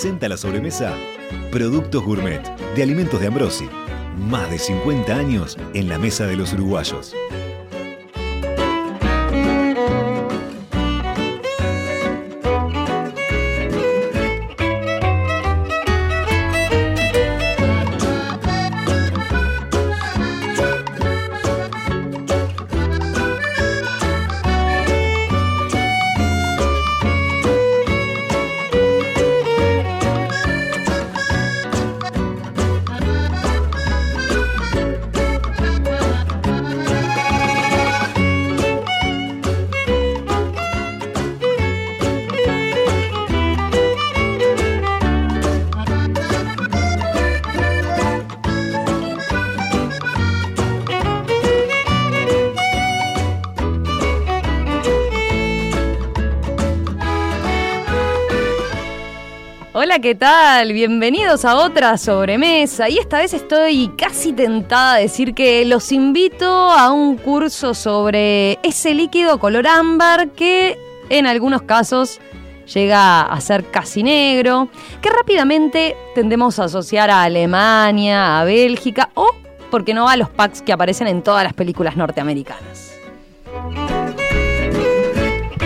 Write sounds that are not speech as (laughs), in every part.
presenta la sobremesa Productos Gourmet de Alimentos de Ambrosi. Más de 50 años en la mesa de los uruguayos. ¿Qué tal? Bienvenidos a otra sobremesa. Y esta vez estoy casi tentada a decir que los invito a un curso sobre ese líquido color ámbar que en algunos casos llega a ser casi negro, que rápidamente tendemos a asociar a Alemania, a Bélgica o, por qué no, a los packs que aparecen en todas las películas norteamericanas.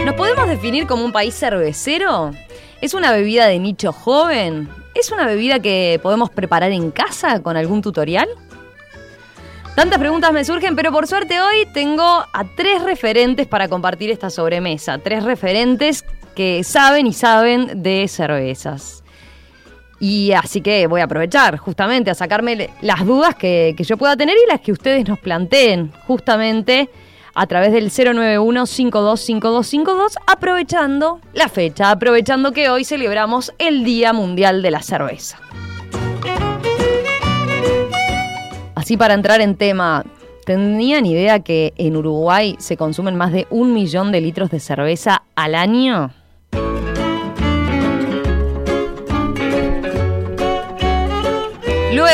¿Nos podemos definir como un país cervecero? ¿Es una bebida de nicho joven? ¿Es una bebida que podemos preparar en casa con algún tutorial? Tantas preguntas me surgen, pero por suerte hoy tengo a tres referentes para compartir esta sobremesa. Tres referentes que saben y saben de cervezas. Y así que voy a aprovechar justamente a sacarme las dudas que, yo pueda tener y las que ustedes nos planteen justamente a través del 091-525252, aprovechando la fecha, aprovechando que hoy celebramos el Día Mundial de la Cerveza. Así para entrar en tema, ¿tenían idea que en Uruguay se consumen más de un millón de litros de cerveza al año?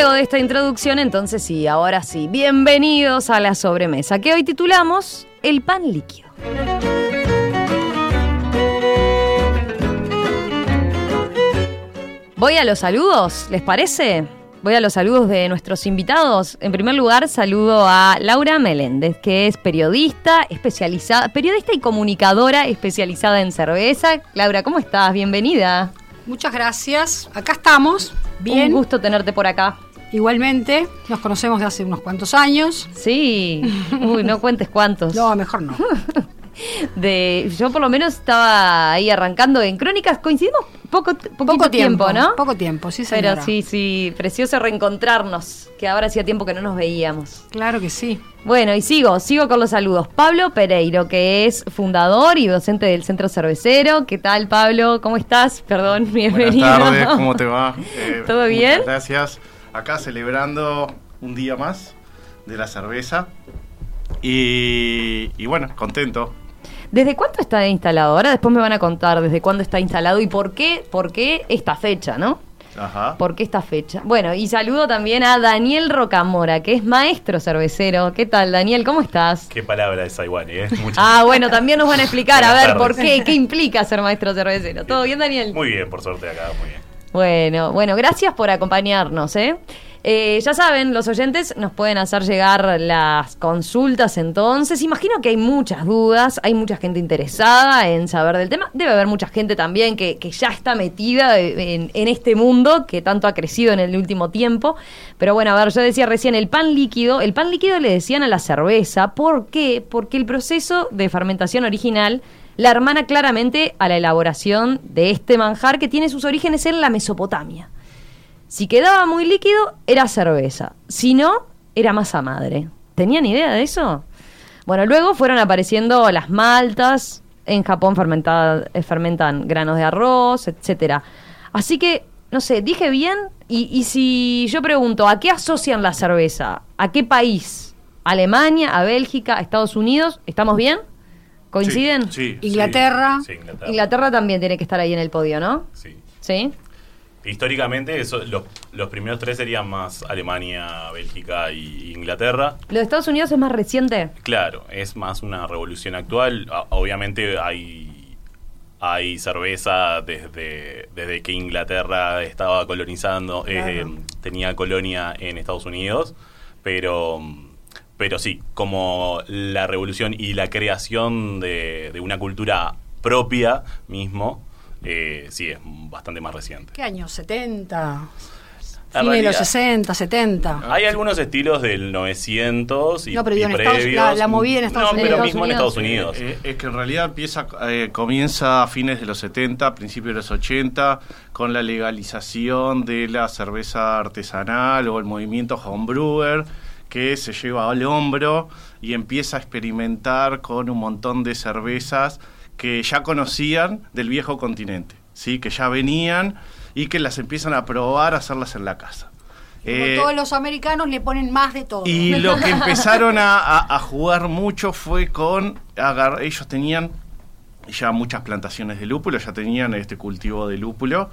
Luego de esta introducción, entonces sí, ahora sí, bienvenidos a la sobremesa, que hoy titulamos El pan líquido. Voy a los saludos, ¿les parece? Voy a los saludos de nuestros invitados. En primer lugar, saludo a Laura Meléndez, que es periodista especializada, periodista y comunicadora especializada en cerveza. Laura, ¿cómo estás? Bienvenida. Muchas gracias. Acá estamos. Bien. Un gusto tenerte por acá. Igualmente, nos conocemos de hace unos cuantos años. Sí. Uy, no cuentes cuántos. No, mejor no. (laughs) De, yo por lo menos estaba ahí arrancando en Crónicas, coincidimos poco, poco tiempo, ¿no? Poco tiempo, sí, señora. Pero sí, sí, precioso reencontrarnos, que ahora hacía tiempo que no nos veíamos. Claro que sí. Bueno, y sigo, sigo con los saludos. Pablo Pereiro, que es fundador y docente del Centro Cervecero. ¿Qué tal, Pablo? ¿Cómo estás? Perdón, (laughs) bienvenido. Buenas tardes, ¿cómo te va? (laughs) Eh, ¿Todo bien? Gracias. Acá celebrando un día más de la cerveza. Y, y bueno, contento. ¿Desde cuánto está instalado? Ahora después me van a contar desde cuándo está instalado y por qué, por qué esta fecha, ¿no? Ajá. ¿Por qué esta fecha? Bueno, y saludo también a Daniel Rocamora, que es maestro cervecero. ¿Qué tal, Daniel? ¿Cómo estás? Qué palabra esa igual, ¿eh? (laughs) Muchas Ah, bueno, también nos van a explicar, a ver, ¿por qué? ¿Qué implica ser maestro cervecero? ¿Todo bien, Daniel? Muy bien, por suerte acá, muy bien. Bueno, bueno, gracias por acompañarnos, ¿eh? Eh, ya saben, los oyentes nos pueden hacer llegar las consultas entonces. Imagino que hay muchas dudas, hay mucha gente interesada en saber del tema. Debe haber mucha gente también que, que ya está metida en, en este mundo que tanto ha crecido en el último tiempo. Pero bueno, a ver, yo decía recién el pan líquido. El pan líquido le decían a la cerveza. ¿Por qué? Porque el proceso de fermentación original la hermana claramente a la elaboración de este manjar que tiene sus orígenes en la Mesopotamia. Si quedaba muy líquido, era cerveza. Si no, era masa madre. ¿Tenían idea de eso? Bueno, luego fueron apareciendo las maltas. En Japón eh, fermentan granos de arroz, etcétera. Así que, no sé, dije bien. Y, si yo pregunto, ¿a qué asocian la cerveza? ¿A qué país? ¿Alemania? ¿A Bélgica? ¿A Estados Unidos? ¿Estamos bien? ¿Coinciden? Sí, sí, Inglaterra. Sí, Inglaterra. Inglaterra también tiene que estar ahí en el podio, ¿no? Sí. ¿Sí? Históricamente, eso, los, los primeros tres serían más Alemania, Bélgica y Inglaterra. ¿Lo de Estados Unidos es más reciente? Claro, es más una revolución actual. Obviamente hay hay cerveza desde, desde que Inglaterra estaba colonizando, eh, tenía colonia en Estados Unidos, pero, pero sí, como la revolución y la creación de, de una cultura propia mismo, eh, sí, es bastante más reciente. ¿Qué años? ¿70? En Fines de los realidad- 60, 70. Hay algunos estilos del 900 y, No, pero y en Estados- previos. la- la movida en Estados no, Unidos. pero Estados mismo en Unidos. Estados Unidos. Eh, es que en realidad empieza, eh, comienza a fines de los 70, principios de los 80, con la legalización de la cerveza artesanal o el movimiento homebrewer, que se lleva al hombro y empieza a experimentar con un montón de cervezas que ya conocían del viejo continente, ¿sí? que ya venían y que las empiezan a probar, a hacerlas en la casa. Eh, todos los americanos le ponen más de todo. y lo que empezaron a, a- a jugar mucho fue con agar- ellos tenían ya muchas plantaciones de lúpulo, ya tenían este cultivo de lúpulo,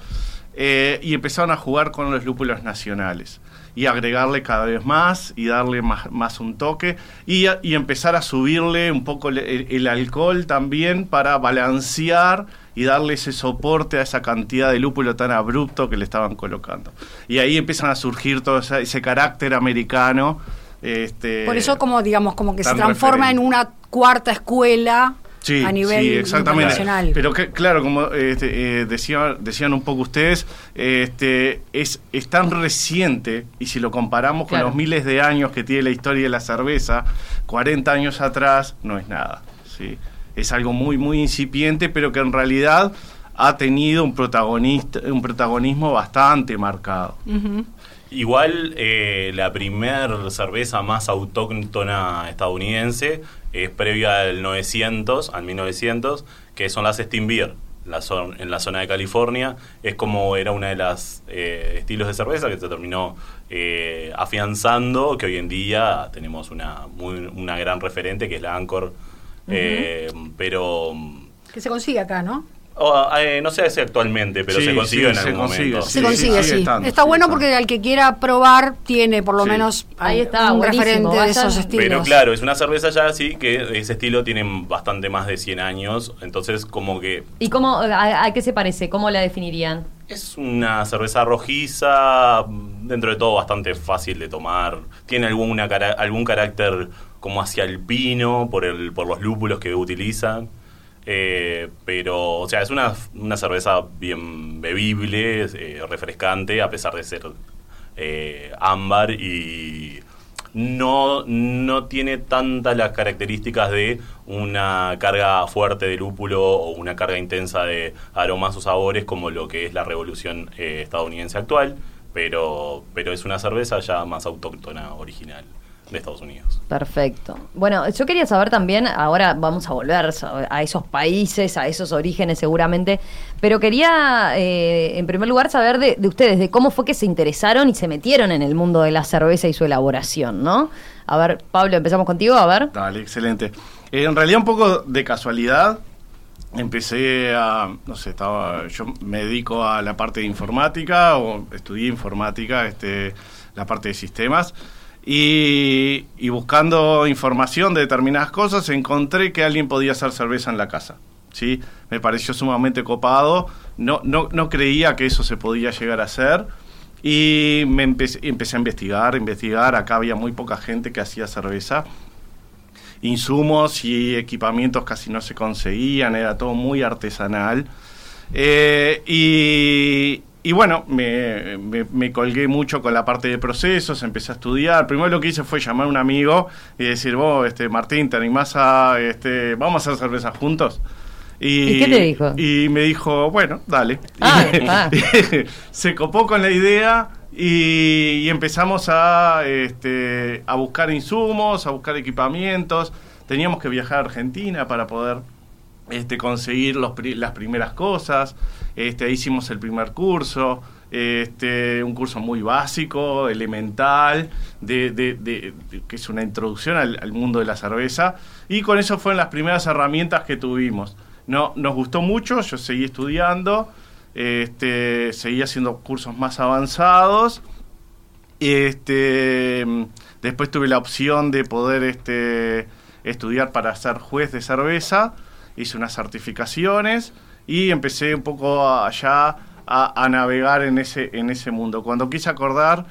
eh, y empezaron a jugar con los lúpulos nacionales y agregarle cada vez más y darle más, más un toque y, y empezar a subirle un poco el, alcohol también para balancear y darle ese soporte a esa cantidad de lúpulo tan abrupto que le estaban colocando. Y ahí empiezan a surgir todo ese, ese carácter americano. Este, Por eso como digamos como que se transforma referente. en una cuarta escuela Sí, a nivel sí, exactamente. internacional. Pero que, claro, como este, eh, decía- decían un poco ustedes, este, es, es tan reciente, y si lo comparamos con los miles de años que tiene la historia de la cerveza, 40 años atrás no es nada. ¿sí? Es algo muy, muy incipiente, pero que en realidad ha tenido un, protagonista, un protagonismo bastante marcado. Igual eh, la primer cerveza más autóctona estadounidense es previa al 900, al 1900, que son las Steam Beer. La zon- en la zona de California es como era una de las eh, estilos de cerveza que se terminó eh, afianzando, que hoy en día tenemos una, muy, una gran referente que es la Anchor, eh, pero Que se consigue acá, ¿no? Oh, eh, no sé si actualmente, pero Sí, se consigue sí, en se algún consigue, momento. sí, Se consigue, sigue sí. estando, Está bueno porque al que quiera probar tiene por lo Sí. menos Ahí está, un referente de esos estilos. Pero claro, es una cerveza ya así que ese estilo tiene bastante más de 100 años, entonces como que ¿Y cómo, a, a qué se parece? ¿Cómo la definirían? es una cerveza rojiza, dentro de todo bastante fácil de tomar, tiene alguna cara- algún carácter como hacia el pino por, el, por los lúpulos que utilizan. Eh, pero, o sea, es una, una cerveza bien bebible, eh, refrescante, a pesar de ser eh, ámbar y no, no tiene tantas las características de una carga fuerte de lúpulo o una carga intensa de aromas o sabores como lo que es la revolución eh, estadounidense actual, pero, pero es una cerveza ya más autóctona, original de Estados Unidos. Perfecto. Bueno, yo quería saber también, ahora vamos a volver a esos países, a esos orígenes seguramente, pero quería eh, en primer lugar saber de, de ustedes, de cómo fue que se interesaron y se metieron en el mundo de la cerveza y su elaboración, ¿no? A ver, Pablo, empezamos contigo, a ver. Dale, excelente. Eh, en realidad un poco de casualidad. Empecé a, no sé, estaba, yo me dedico a la parte de informática o estudié informática, este, la parte de sistemas. Y, buscando información de determinadas cosas encontré que alguien podía hacer cerveza en la casa. ¿sí? Me pareció sumamente copado. No, no, no creía que eso se podía llegar a hacer. Y me empecé, empecé a investigar, investigar. Acá había muy poca gente que hacía cerveza insumos y equipamientos casi no se conseguían, era todo muy artesanal. Eh, y, y bueno, me, me- me colgué mucho con la parte de procesos, empecé a estudiar. Primero lo que hice fue llamar a un amigo y decir, vos, este, Martín, ¿te animás a, este, vamos a hacer cerveza juntos? ¿Y qué te dijo? Y me dijo, bueno, dale. Ah, ah. (laughs) se copó con la idea y, y empezamos a, este, a buscar insumos, a buscar equipamientos. Teníamos que viajar a Argentina para poder este, conseguir los las primeras cosas. Este, hicimos el primer curso, este, un curso muy básico, elemental, de, de- de- que es una introducción al, al mundo de la cerveza. Y con eso fueron las primeras herramientas que tuvimos. No, nos gustó mucho, yo seguí estudiando, este, seguí haciendo cursos más avanzados. Este, después tuve la opción de poder este, estudiar para ser juez de cerveza. Hice unas certificaciones y empecé un poco allá a, a navegar en ese, en ese mundo. Cuando quise acordar,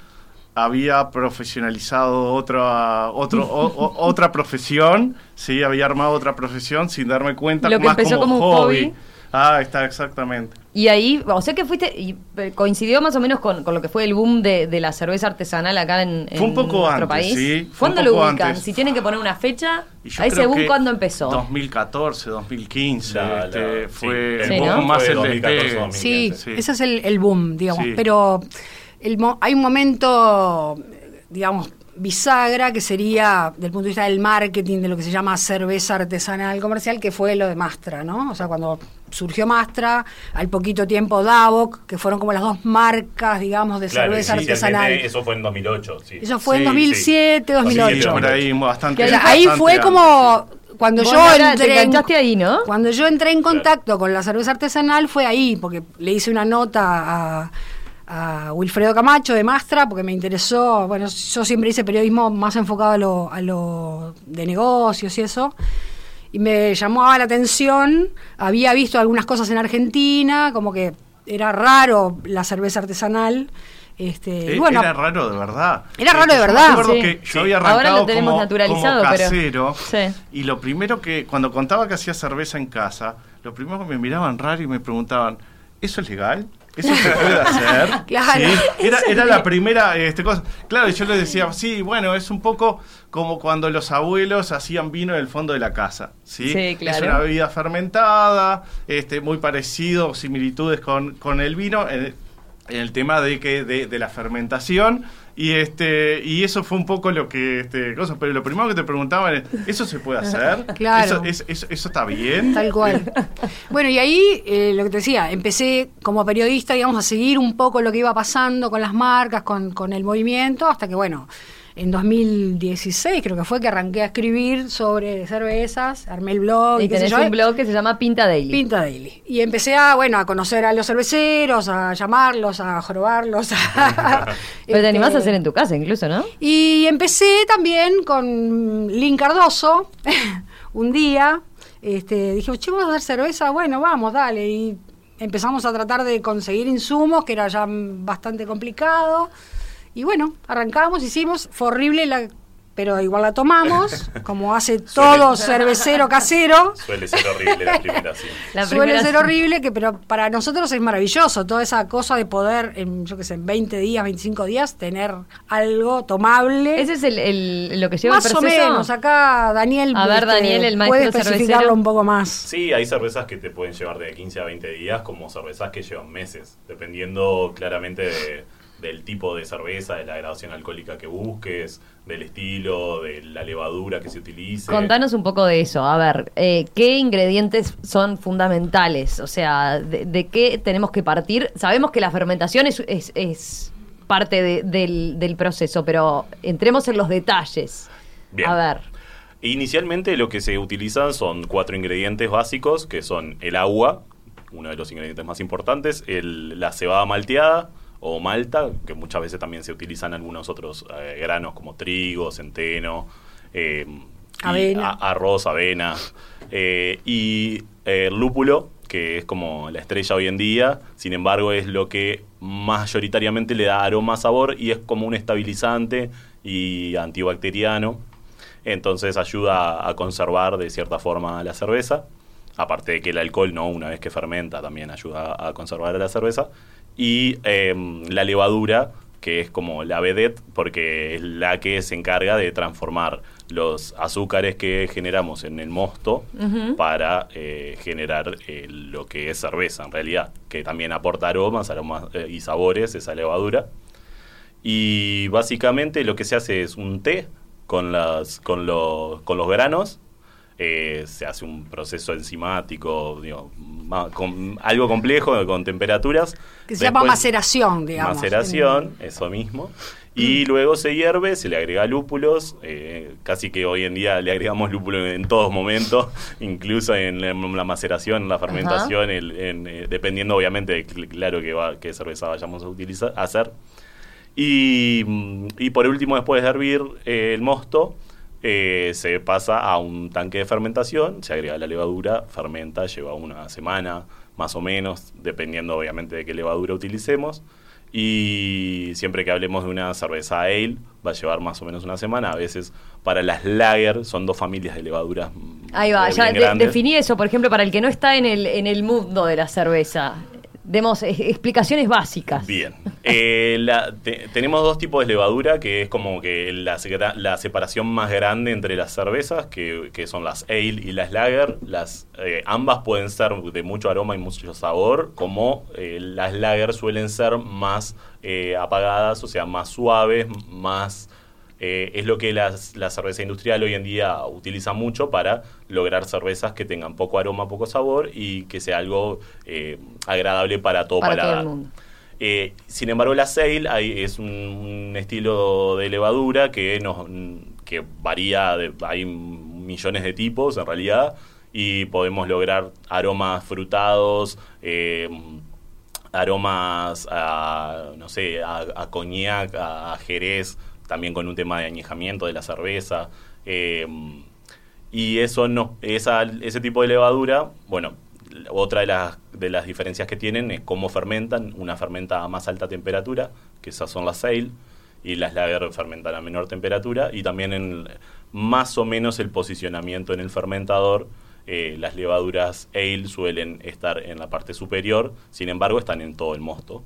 había profesionalizado otra, otro, o- o- otra profesión, sí, había armado otra profesión sin darme cuenta, Lo que más empezó como un hobby. Ah, está, exactamente. Y ahí, o sea que fuiste, y eh, coincidió más o menos con, con lo que fue el boom de, de la cerveza artesanal acá en, Fue un en poco nuestro antes, país. sí, fue un ¿Cuándo lo ubican? antes. Si tienen que poner una fecha, a ese boom, ¿cuándo empezó? 2014, 2015, La- la- este, sí, fue el Sí, un ¿no? poco más fue el 2014, despegue. 2015. Sí, Sí. ese es el, el boom, digamos. Sí. Pero el mo- hay un momento, digamos, bisagra que sería, del punto de vista del marketing, de lo que se llama cerveza artesanal comercial, que fue lo de Mastra, ¿no? O sea, cuando surgió Mastra, al poquito tiempo Davok, que fueron como las dos marcas, digamos, de Claro, cerveza artesanal. Eso fue en 2008, sí. Eso fue en Sí, 2007, sí. 2008. Sí, por ahí bastante. Que O sea, ahí fue como sí. cuando Vos yo ahora entré en- ahí, ¿no? cuando yo entré en Claro. contacto con la cerveza artesanal fue ahí porque le hice una nota a, a Wilfredo Camacho de Mastra porque me interesó bueno yo siempre hice periodismo más enfocado a lo, a lo de negocios y eso y me llamaba la atención había visto algunas cosas en Argentina como que era raro la cerveza artesanal este y Eh, bueno era raro de verdad. Era raro de yo verdad. Sí. que yo Sí. había Ahora arrancado lo tenemos como, naturalizado, como pero- casero. Sí. Y lo primero que, cuando contaba que hacía cerveza en casa, lo primero que me miraban raro y me preguntaban, ¿eso es legal? ¿Eso se puede hacer? (laughs) Claro. Sí. Era, era la primera este, cosa. Claro, y yo les decía, sí, bueno, es un poco como cuando los abuelos hacían vino en el fondo de la casa. Sí, Sí, claro. Es una bebida fermentada, este, muy parecido, similitudes con, con el vino. En, en el tema de que de, de la fermentación y este y eso fue un poco lo que este cosa pero lo primero que te preguntaban es eso se puede hacer (laughs) Claro. eso, es- eso, eso está bien Tal cual. (laughs) Bueno, y ahí, eh, lo que te decía, empecé como periodista, digamos, a seguir un poco lo que iba pasando con las marcas, con, con el movimiento, hasta que, bueno, en 2016 creo que fue que arranqué a escribir sobre cervezas, armé el blog. Y tenés un blog que se llama Pinta Daily. Pinta Daily. Y empecé a, bueno, a conocer a los cerveceros, a llamarlos, a jorobarlos. a- (laughs) Pero te animás este, a hacer en tu casa incluso, ¿no? y empecé también con Lin Cardoso, (laughs) un día, este, dije, che, vamos a hacer cerveza, bueno, vamos, dale, y empezamos a tratar de conseguir insumos, que era ya bastante complicado, y bueno, arrancamos, hicimos, fue horrible, la, pero igual la tomamos, (laughs) como hace todo cervecero casero. Suele ser horrible la primera, sí. La Suele primera- ser horrible, que pero para nosotros es maravilloso, toda esa cosa de poder, en, yo qué sé, en 20 días, 25 días, tener algo tomable. Ese es el, el- lo que lleva Más el o proceso. menos, acá Daniel, A ver, este, Daniel, el puede especificarlo cervecero. un poco más. Sí, hay cervezas que te pueden llevar de 15 a 20 días, como cervezas que llevan meses, dependiendo claramente de- del tipo de cerveza, de la graduación alcohólica que busques, del estilo, de la levadura que se utilice. Contanos un poco de eso. A ver, eh, ¿qué ingredientes son fundamentales? O sea, de, de qué tenemos que partir? Sabemos que la fermentación es, es- es parte de- del, del proceso, pero entremos en los detalles. Bien. A ver. Inicialmente lo que se utilizan son cuatro ingredientes básicos, que son el agua, uno de los ingredientes más importantes, el- la cebada malteada o malta, que muchas veces también se utilizan algunos otros eh, granos como trigo, centeno, eh, y Avena. a- arroz, avena, eh, y el lúpulo, que es como la estrella hoy en día, sin embargo es lo que mayoritariamente le da aroma, sabor y es como un estabilizante y antibacteriano. Entonces ayuda a conservar de cierta forma la cerveza. Aparte de que el alcohol, no, una vez que fermenta, también ayuda a conservar la cerveza. Y em, la levadura, que es como la vedette, porque es la que se encarga de transformar los azúcares que generamos en el mosto para eh, generar eh, lo que es cerveza en realidad, que también aporta aromas, aromas eh, y sabores esa levadura. Y básicamente lo que se hace es un té con, las, con, los, con los granos. Eh, se hace un proceso enzimático, digo, con, algo complejo, con temperaturas. Que se llama maceración, digamos. Maceración, eso mismo. Y luego se hierve, se le agrega lúpulos, eh, casi que hoy en día le agregamos lúpulo en, todos momentos, (laughs) incluso en la, en la maceración, en la fermentación, eh, dependiendo obviamente, de cl- claro, que va, qué cerveza vayamos a utilizar, a hacer. Y, mm, y por último, después de hervir eh, el mosto, eh, se pasa a un tanque de fermentación, se agrega la levadura, fermenta, lleva una semana más o menos, dependiendo obviamente de qué levadura utilicemos. Y siempre que hablemos de una cerveza ale, va a llevar más o menos una semana. A veces para las lager son dos familias de levaduras. Ahí va, ya de- definí eso, por ejemplo, para el que no está en el, en el mundo de la cerveza. Demos explicaciones básicas. Bien. Eh, tenemos dos tipos de levadura, que es como que la, la separación más grande entre las cervezas, que, que son las ale y las lager. Las, eh, ambas pueden ser de mucho aroma y mucho sabor, como eh, las lager suelen ser más apagadas, o sea, más suaves, más... eh, es lo que las- la cerveza industrial hoy en día utiliza mucho para lograr cervezas que tengan poco aroma, poco sabor y que sea algo eh, agradable para todo Para todo paladar. el mundo. Eh, sin embargo, la hay- es un, un estilo de levadura que, nos, que varía, de- hay millones de tipos en realidad, y podemos lograr aromas frutados, eh, aromas a, no sé, a, a coñac, a, a jerez, también con un tema de añejamiento de la cerveza. eh, y eso no, esa, ese tipo de levadura, bueno, otra de las, de las diferencias que tienen es cómo fermentan. Una fermenta a más alta temperatura, que esas son las ale, y las lager fermentan a menor temperatura, y también en más o menos el posicionamiento en el fermentador. eh, las levaduras ale suelen estar en la parte superior, sin embargo están en todo el mosto.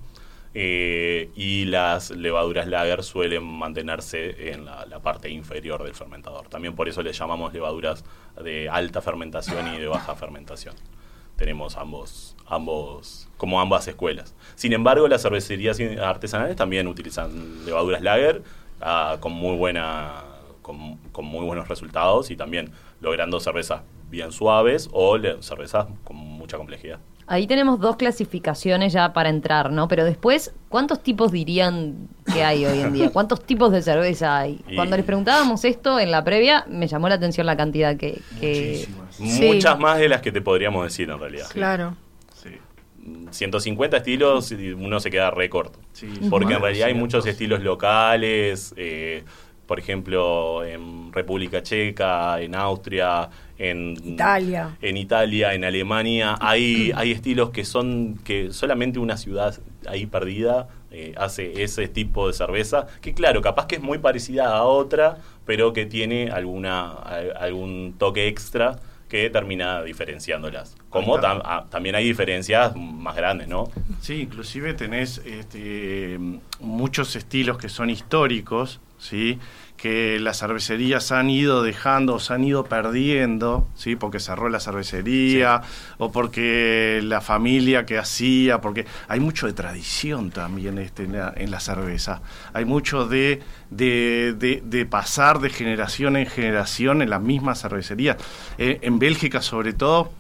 Eh, y las levaduras lager suelen mantenerse en la, parte inferior del fermentador. También por eso le llamamos levaduras de alta fermentación y de baja fermentación. Tenemos ambos, ambos, como ambas escuelas. Sin embargo, las cervecerías artesanales también utilizan levaduras lager ah, con muy buena, con, muy buenos resultados y también logrando cervezas bien suaves o cervezas con mucha complejidad. Ahí tenemos dos clasificaciones ya para entrar, ¿no? Pero después, ¿cuántos tipos dirían que hay hoy en día? (laughs) ¿Cuántos tipos de cerveza hay? Y- Cuando les preguntábamos esto en la previa, me llamó la atención la cantidad que... que- Muchísimas. Sí. Muchas más de las que te podríamos decir en realidad. Claro. Sí. 150 estilos y uno se queda re corto. Sí, Porque en realidad hay muchos 200. estilos locales, eh, por ejemplo, en República Checa, en Austria, en Italia. en Italia, en Alemania, hay, hay estilos que son que solamente una ciudad ahí perdida eh, hace ese tipo de cerveza, que claro, capaz que es muy parecida a otra, pero que tiene alguna al- algún toque extra que termina diferenciándolas. Como tam- ah, también hay diferencias más grandes, ¿no? Sí, inclusive tenés este, muchos estilos que son históricos, ¿sí? que las cervecerías han ido dejando, o se han ido perdiendo, ¿sí? porque cerró la cervecería, o porque la familia que hacía, porque hay mucho de tradición también este, en, la, en la cerveza. Hay mucho de, de, de- de pasar de generación en generación en la misma cervecería. Eh, en Bélgica sobre todo,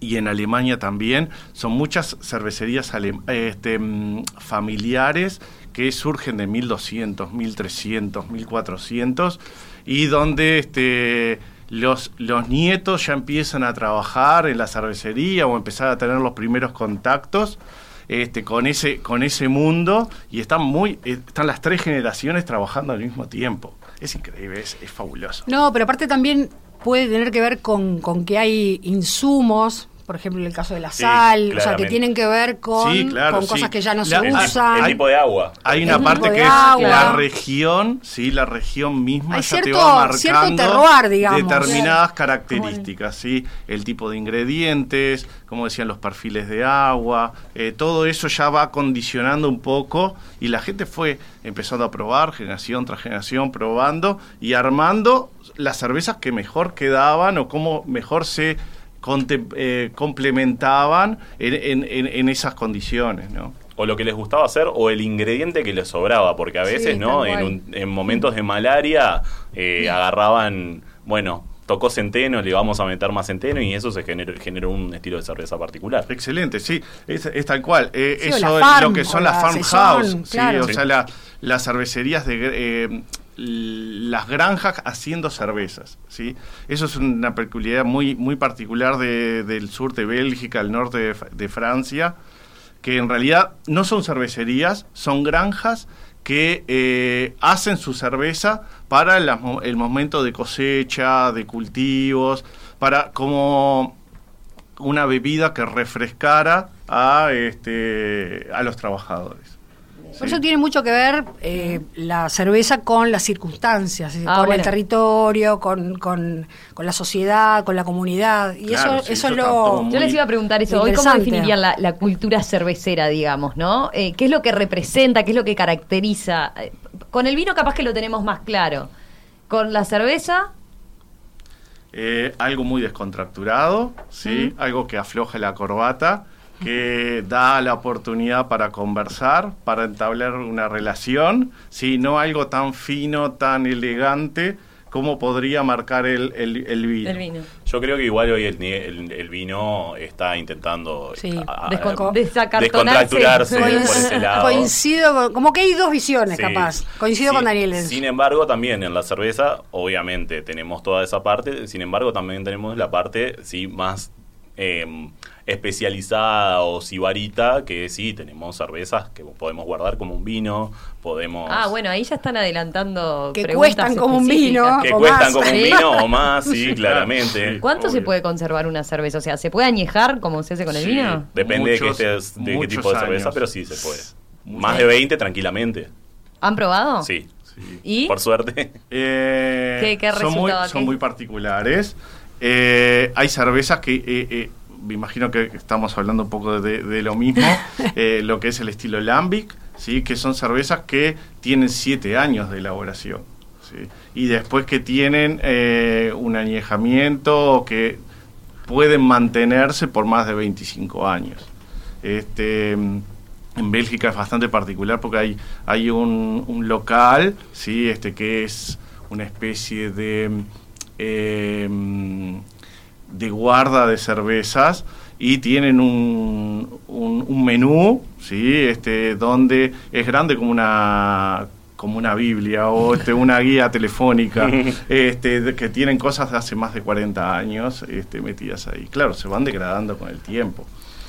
y en Alemania también, son muchas cervecerías este, mm, familiares que surgen de 1200, 1300, 1400 y donde este, los, los nietos ya empiezan a trabajar en la cervecería o empezar a tener los primeros contactos este, con, ese, con ese mundo y están, muy, eh, están las tres generaciones trabajando al mismo tiempo. Es increíble, es, es fabuloso. No, pero aparte también puede tener que ver con, con que hay insumos, por ejemplo, en el caso de la Sí, sal, o sea, que tienen que ver con, Sí, claro, con sí. cosas que ya no La- se el- usan. El tipo de agua. Hay una parte que es agua. la región, sí, la región misma Hay ya te cierto- va marcando cierto terroir, digamos. determinadas características, sí, el tipo de ingredientes, como decían los perfiles de agua, eh, todo eso ya va condicionando un poco y la gente fue empezando a probar generación tras generación probando y armando las cervezas que mejor quedaban o cómo mejor se eh, complementaban en, en- en- esas condiciones, ¿no? o lo que les gustaba hacer o el ingrediente que les sobraba, porque a Sí, veces, ¿no? En, un- en momentos de malaria eh, agarraban, bueno, tocó centeno, le vamos a meter más centeno y eso se generó, generó un estilo de cerveza particular. Excelente, sí, es, es tal cual. Eh, Sí, eso es lo que son la las farmhouse, sí, claro. o Sí. sea, la- las cervecerías de eh, las granjas haciendo cervezas, ¿sí? Eso es una peculiaridad muy muy particular de- del sur de Bélgica, al norte de, Francia, que en realidad no son cervecerías, son granjas que eh, hacen su cerveza para el momento de cosecha, de cultivos, para como una bebida que refrescara a, este, a los trabajadores. Por Sí. eso tiene mucho que ver eh, la cerveza con las circunstancias, eh, Ah, con bueno. el territorio, con, con- con la sociedad, con la comunidad. Y Claro, eso, sí, eso eso es lo... Yo les iba a preguntar eso. Hoy, ¿cómo definirían la, la cultura cervecera, digamos, no? Eh, ¿Qué es lo que representa? ¿Qué es lo que caracteriza? Con el vino capaz que lo tenemos más claro. Con la cerveza, Eh, algo muy descontracturado, ¿sí? algo que afloja la corbata, que da la oportunidad para conversar, para entablar una relación, ¿sí? no algo tan fino, tan elegante como podría marcar el, el- el vino. el vino. Yo creo que igual hoy el, el- el vino está intentando Sí. a- a- Descon- descontracturarse por ese lado. Coincido, con- como que hay dos visiones, Sí. capaz. Coincido Sí. con Daniel. Sin embargo, también en la cerveza, obviamente, tenemos toda esa parte. Sin embargo, también tenemos la parte, sí, más eh, especializada o sibarita, que sí, tenemos cervezas que podemos guardar como un vino, podemos... Ah, bueno, ahí ya están adelantando Que preguntas cuestan como un vino. Que o cuestan más. como un vino o más, sí, (laughs) claramente. ¿Cuánto se puede conservar una cerveza? O sea, ¿se puede añejar como se hace con el vino? Depende Muchos- de, qué, estés- de qué muchos tipo de cerveza, años. pero sí se puede. Más de 20 tranquilamente. ¿Han probado? Sí, Sí. ¿Y? por suerte. Eh, ¿Qué- qué son, muy, son muy particulares. Eh, hay cervezas que, eh, eh, me imagino que estamos hablando un poco de, de lo mismo, (laughs) eh, lo que es el estilo Lambic, ¿sí? que son cervezas que tienen siete años de elaboración. ¿sí? Y después que tienen eh, un añejamiento que pueden mantenerse por más de 25 años. Este, en Bélgica es bastante particular porque hay, hay un, un local, ¿sí? este, que es una especie de, eh, de guarda de cervezas y tienen un, un, un menú, ¿sí? este, donde es grande como una como una Biblia o este, una guía telefónica (laughs) este, que tienen cosas de hace más de 40 años este, metidas ahí. Claro, se van degradando con el tiempo.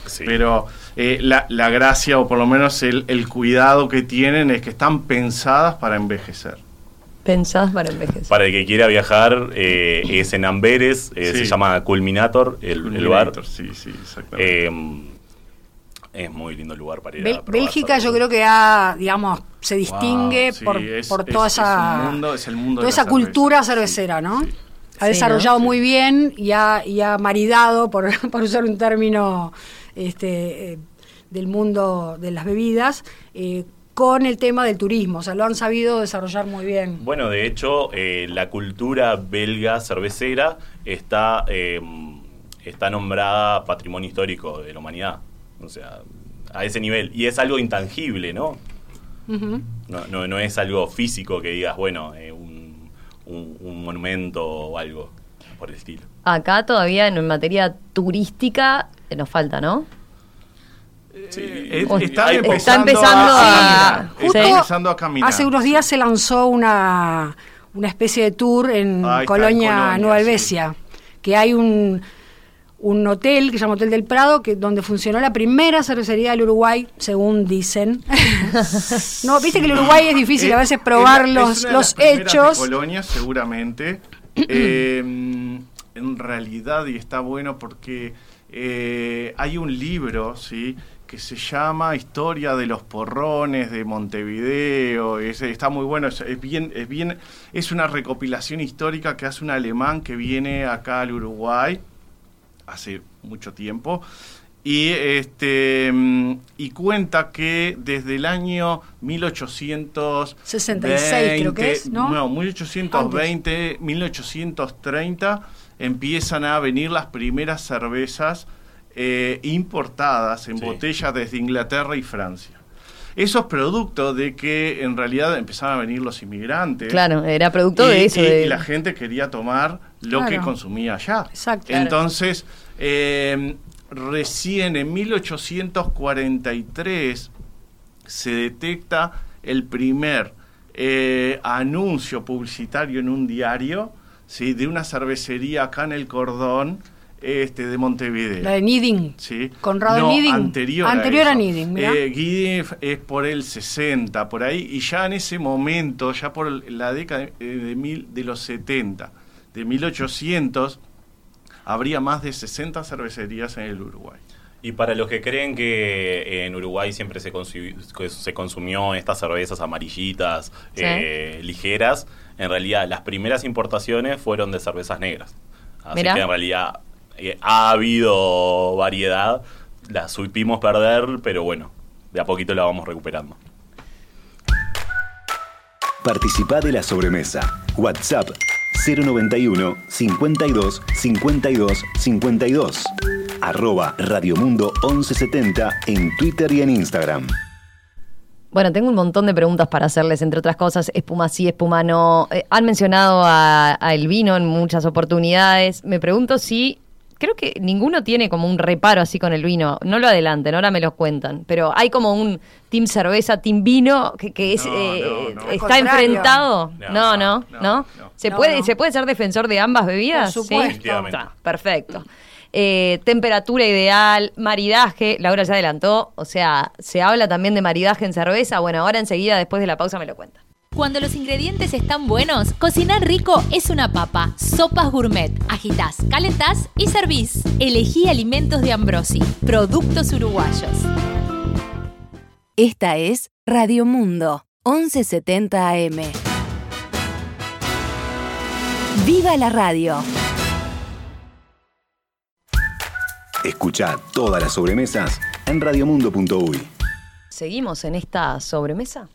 Sí. Pero eh, la, la gracia, o por lo menos el, el cuidado que tienen, es que están pensadas para envejecer. Pensadas para envejecer. Para el que quiera viajar, eh, es en Amberes, eh, Sí. se llama Culminator, el, el bar. Sí, sí, exactamente. Eh, es muy lindo lugar para ir Bel- a Bélgica yo creo que ha, digamos, se distingue Wow, sí, por, es- por toda es esa, un mundo- es el mundo toda esa cultura cervecera, sí, ¿no? sí. Ha Sí, desarrollado ¿no? muy Sí. bien y ha, y ha maridado, por, (laughs) por usar un término este, eh, del mundo de las bebidas, eh, con el tema del turismo. O sea, lo han sabido desarrollar muy bien. Bueno, de hecho, eh, la cultura belga cervecera está, eh, está nombrada Patrimonio Histórico de la Humanidad. O sea, a ese nivel. Y es algo intangible, ¿no? No, no, no es algo físico que digas, bueno, eh, un, un- un monumento o algo por el estilo. Acá todavía en materia turística nos falta, ¿no? Eh, O- está, Está empezando a, a- caminar, Sí. está empezando a caminar. Hace unos días se lanzó una, una especie de tour en Colonia, Nueva sí. Helvecia, que hay un, un hotel que se llama Hotel del Prado, que donde funcionó la primera cervecería del Uruguay, según dicen. (laughs) no, viste que el Uruguay es difícil a veces probar Eh, es los, una de los las primeras de hechos. Colonia, seguramente. Eh, (clears throat) en realidad, y está bueno porque eh, hay un libro, ¿sí? Que se llama Historia de los porrones de Montevideo. Es- está muy bueno, es, es bien, es bien, es una recopilación histórica que hace un alemán que viene acá al Uruguay hace mucho tiempo. Y, este, mm, y cuenta que desde el año 1866, 66 creo que es, ¿no? 1820, 1830 empiezan a venir las primeras cervezas eh, importadas en Sí. botella desde Inglaterra y Francia. Eso es producto de que en realidad empezaron a venir los inmigrantes. Claro, era producto y, de eso. y- de- y la gente quería tomar lo Claro. que consumía allá. Exacto. Claro. Entonces, eh, recién en 1843 se detecta el primer eh, anuncio publicitario en un diario ¿sí? de una cervecería acá en el Cordón este, de Montevideo. La de Niding. Sí. Conrado no, Niding. Anterior, Anterior a, eso. Niding. Eh, es por el 60, por ahí, y ya en ese momento, ya por la década de, de mil, de los 70, de 1800, habría más de 60 cervecerías en el Uruguay. Y para los que creen que en Uruguay siempre se, consumió estas cervezas amarillitas, Sí. eh, ligeras, en realidad las primeras importaciones fueron de cervezas negras. Así Mirá. que en realidad eh, ha habido variedad, la supimos perder, pero bueno, de a poquito la vamos recuperando. Participá de la sobremesa. WhatsApp 091 52 52 52. Arroba Radiomundo 1170 en Twitter y en Instagram. Bueno, tengo un montón de preguntas para hacerles, entre otras cosas, espuma sí, espuma no. Eh, han mencionado a, a el vino en muchas oportunidades. Me pregunto si, creo que ninguno tiene como un reparo así con el vino. No lo adelanten, ahora me lo cuentan. Pero hay como un team cerveza, team vino, que, que es, No, eh, no, no. está enfrentado. No, No, no, no, no. no. ¿Se, No, puede, no. ¿Se puede ser defensor de ambas bebidas? Por Sí. supuesto. Está, perfecto. Eh, temperatura ideal, maridaje, Laura ya adelantó, o sea, se habla también de maridaje en cerveza. Bueno, ahora enseguida, después de la pausa, me lo cuenta. Cuando los ingredientes están buenos, cocinar rico es una papa. Sopas gourmet. Agitás, calentás y servís. Elegí alimentos de Ambrosi. Productos uruguayos. Esta es Radio Mundo, 1170 AM. ¡Viva la radio! Escucha todas las sobremesas en radiomundo.uy. ¿Seguimos en esta sobremesa?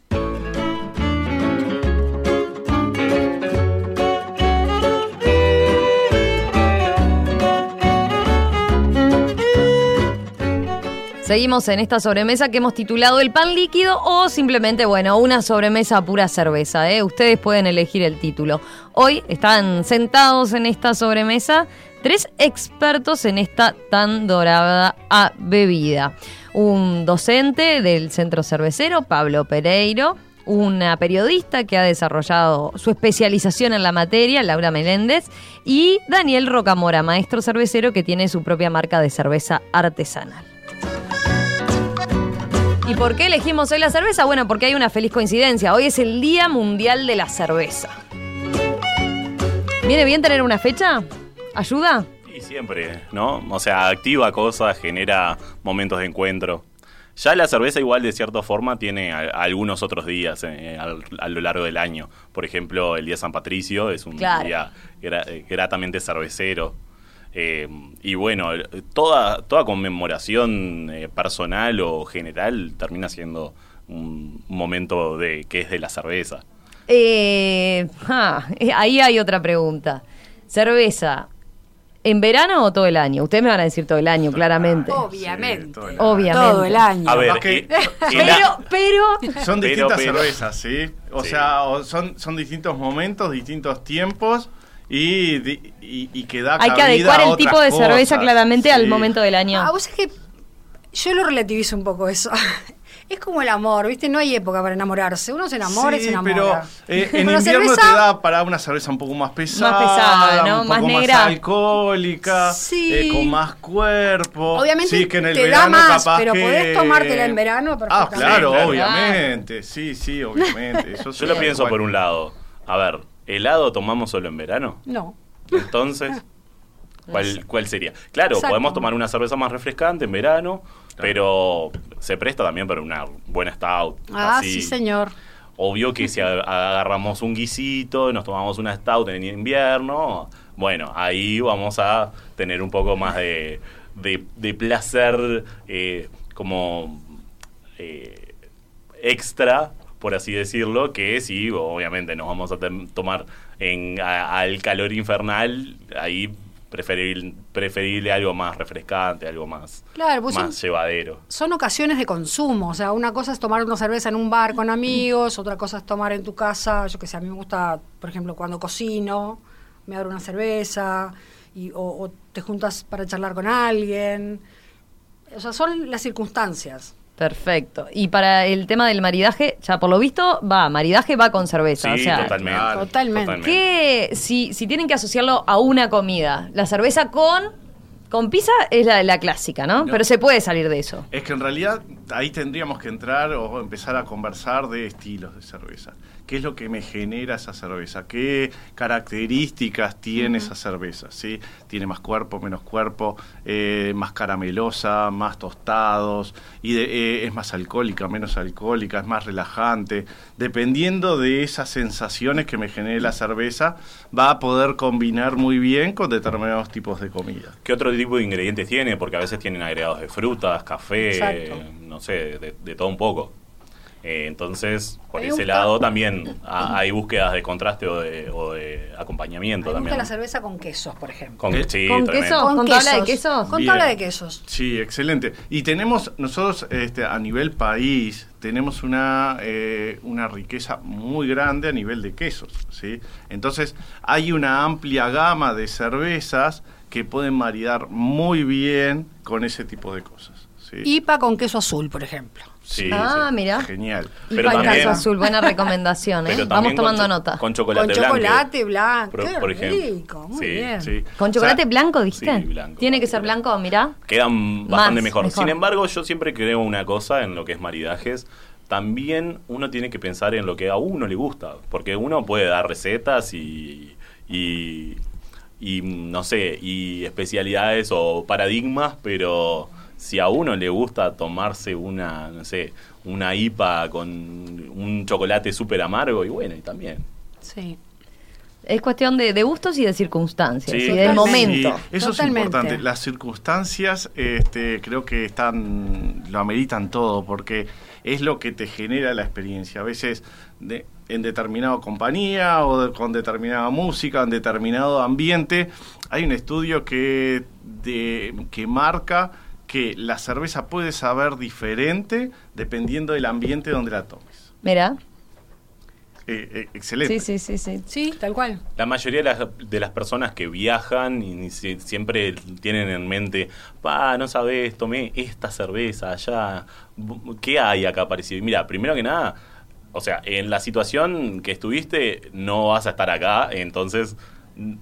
Seguimos en esta sobremesa que hemos titulado El pan líquido o simplemente, bueno, una sobremesa pura cerveza. ¿eh? Ustedes pueden elegir el título. Hoy están sentados en esta sobremesa tres expertos en esta tan dorada bebida. Un docente del centro cervecero, Pablo Pereiro, una periodista que ha desarrollado su especialización en la materia, Laura Meléndez, y Daniel Rocamora, maestro cervecero que tiene su propia marca de cerveza artesanal. ¿Y por qué elegimos hoy la cerveza? Bueno, porque hay una feliz coincidencia. Hoy es el Día Mundial de la Cerveza. ¿Viene bien tener una fecha? ¿Ayuda? Y siempre, ¿no? O sea, activa cosas, genera momentos de encuentro. Ya la cerveza igual de cierta forma tiene a- algunos otros días eh, al- a lo largo del año. Por ejemplo, el día de San Patricio es un Claro. día gra- eh, gratamente cervecero. Eh, y bueno, toda, toda conmemoración eh, personal o general termina siendo un, momento de que es de la cerveza. Eh, ah, eh, ahí hay otra pregunta. ¿Cerveza en verano o todo el año? Ustedes me van a decir todo el año, claramente. Obviamente. todo el año. Obviamente. Todo el año. A ver, que- eh, (laughs) Pero, pero, Son distintas pero. cervezas, ¿sí? O Sí. sea, son, son distintos momentos, distintos tiempos y, di- y, y que da hay que adecuar a el tipo de cerveza cosas, claramente al momento del año. Ah, vos es que yo lo relativizo un poco eso. (laughs) Es como el amor, ¿viste? No hay época para enamorarse. Uno se enamora y Sí, se enamora. pero eh, (laughs) en invierno cerveza- te da para una cerveza un poco más pesada, pesada, ¿no? un Más poco negra. más alcohólica, Sí. eh, con más cuerpo. Obviamente sí, que en el te da verano más, capaz pero que- podés tomártela en verano Ah, perfectamente. claro, Sí, claro. obviamente. Sí, sí, obviamente. Eso Yo lo pienso por un lado. A ver, ¿helado tomamos solo en verano? No. Entonces, (laughs) ¿cuál, cuál sería? Claro, Exacto. podemos tomar una cerveza más refrescante en verano, pero se presta también para una buena stout. Ah, así. sí, señor. Obvio que si agarramos un guisito, nos tomamos una stout en invierno, bueno, ahí vamos a tener un poco más de, de- de placer eh, como eh, extra, por así decirlo, que si obviamente nos vamos a tomar en, a- al calor infernal, ahí preferible, preferible algo más refrescante, algo más, Claro, pues más son- llevadero. Son ocasiones de consumo. O sea, una cosa es tomar una cerveza en un bar con amigos, otra cosa es tomar en tu casa. Yo que sé, a mí me gusta, por ejemplo, cuando cocino, me abro una cerveza, y, o, o te juntas para charlar con alguien. O sea, son las circunstancias. Perfecto. Y para el tema del maridaje, ya por lo visto, va, maridaje va con cerveza. Sí, o sea, totalmente. Totalmente. ¿qué, si, si tienen que asociarlo a una comida, la cerveza con Con pizza es la, la clásica, ¿no? No. Pero se puede salir de eso. Es que en realidad ahí tendríamos que entrar o empezar a conversar de estilos de cerveza. ¿Qué es lo que me genera esa cerveza? ¿Qué características tiene esa cerveza? ¿sí? ¿Tiene más cuerpo, menos cuerpo? eh, ¿Más caramelosa, más tostados? y de- eh, ¿Es más alcohólica, menos alcohólica? ¿Es más relajante? Dependiendo de esas sensaciones que me genere la cerveza, va a poder combinar muy bien con determinados tipos de comida. ¿Qué otro tipo de ingredientes tiene? Porque a veces tienen agregados de frutas, café, Exacto. no sé, de, de todo un poco. Eh, entonces, por ese lado también ha- hay búsquedas de contraste o de, o de acompañamiento Me gusta también. la cerveza con quesos, por ejemplo. Con, sí, ¿Con tremendo. queso? ¿Con tabla de quesos? Con Bien. tabla de quesos. Sí, excelente. Y tenemos, nosotros este, a nivel país, tenemos una, eh, una riqueza muy grande a nivel de quesos. ¿sí? Entonces, hay una amplia gama de cervezas que pueden maridar muy bien con ese tipo de cosas. ¿sí? IPA con queso azul, por ejemplo. Sí, Ah, sí. mira. Genial. Y Pero también- azul, buena recomendación, (laughs) ¿eh? Pero Vamos con tomando cho- nota. Con chocolate con blanco. chocolate blanco. Por- Qué por ejemplo. rico, muy Sí, bien. Sí. ¿Con O chocolate sea, blanco, dijiste? sí, blanco. Tiene que ser blanco, mirá. quedan bastante mejor. mejor. Sin embargo, yo siempre creo una cosa en lo que es maridajes. También uno tiene que pensar en lo que a uno le gusta, porque uno puede dar recetas y, y, y, no sé, y especialidades o paradigmas, pero si a uno le gusta tomarse una, no sé, una IPA con un chocolate súper amargo, y bueno, y también. Sí. Es cuestión de, de gustos y de circunstancias, Sí. y del momento. Sí, eso Totalmente. es importante. Las circunstancias este, creo que están lo ameritan todo porque es lo que te genera la experiencia. A veces de- en determinada compañía o de- con determinada música, en determinado ambiente, hay un estudio que, de- que marca que la cerveza puede saber diferente dependiendo del ambiente donde la tomes. Mira. Eh, eh, excelente. Sí, sí, sí, sí. Sí, tal cual. La mayoría de las, de las personas que viajan y si- siempre tienen en mente, pa, no sabes, tomé esta cerveza allá, ¿qué hay acá parecido? Mira, primero que nada, o sea, en la situación que estuviste no vas a estar acá, entonces,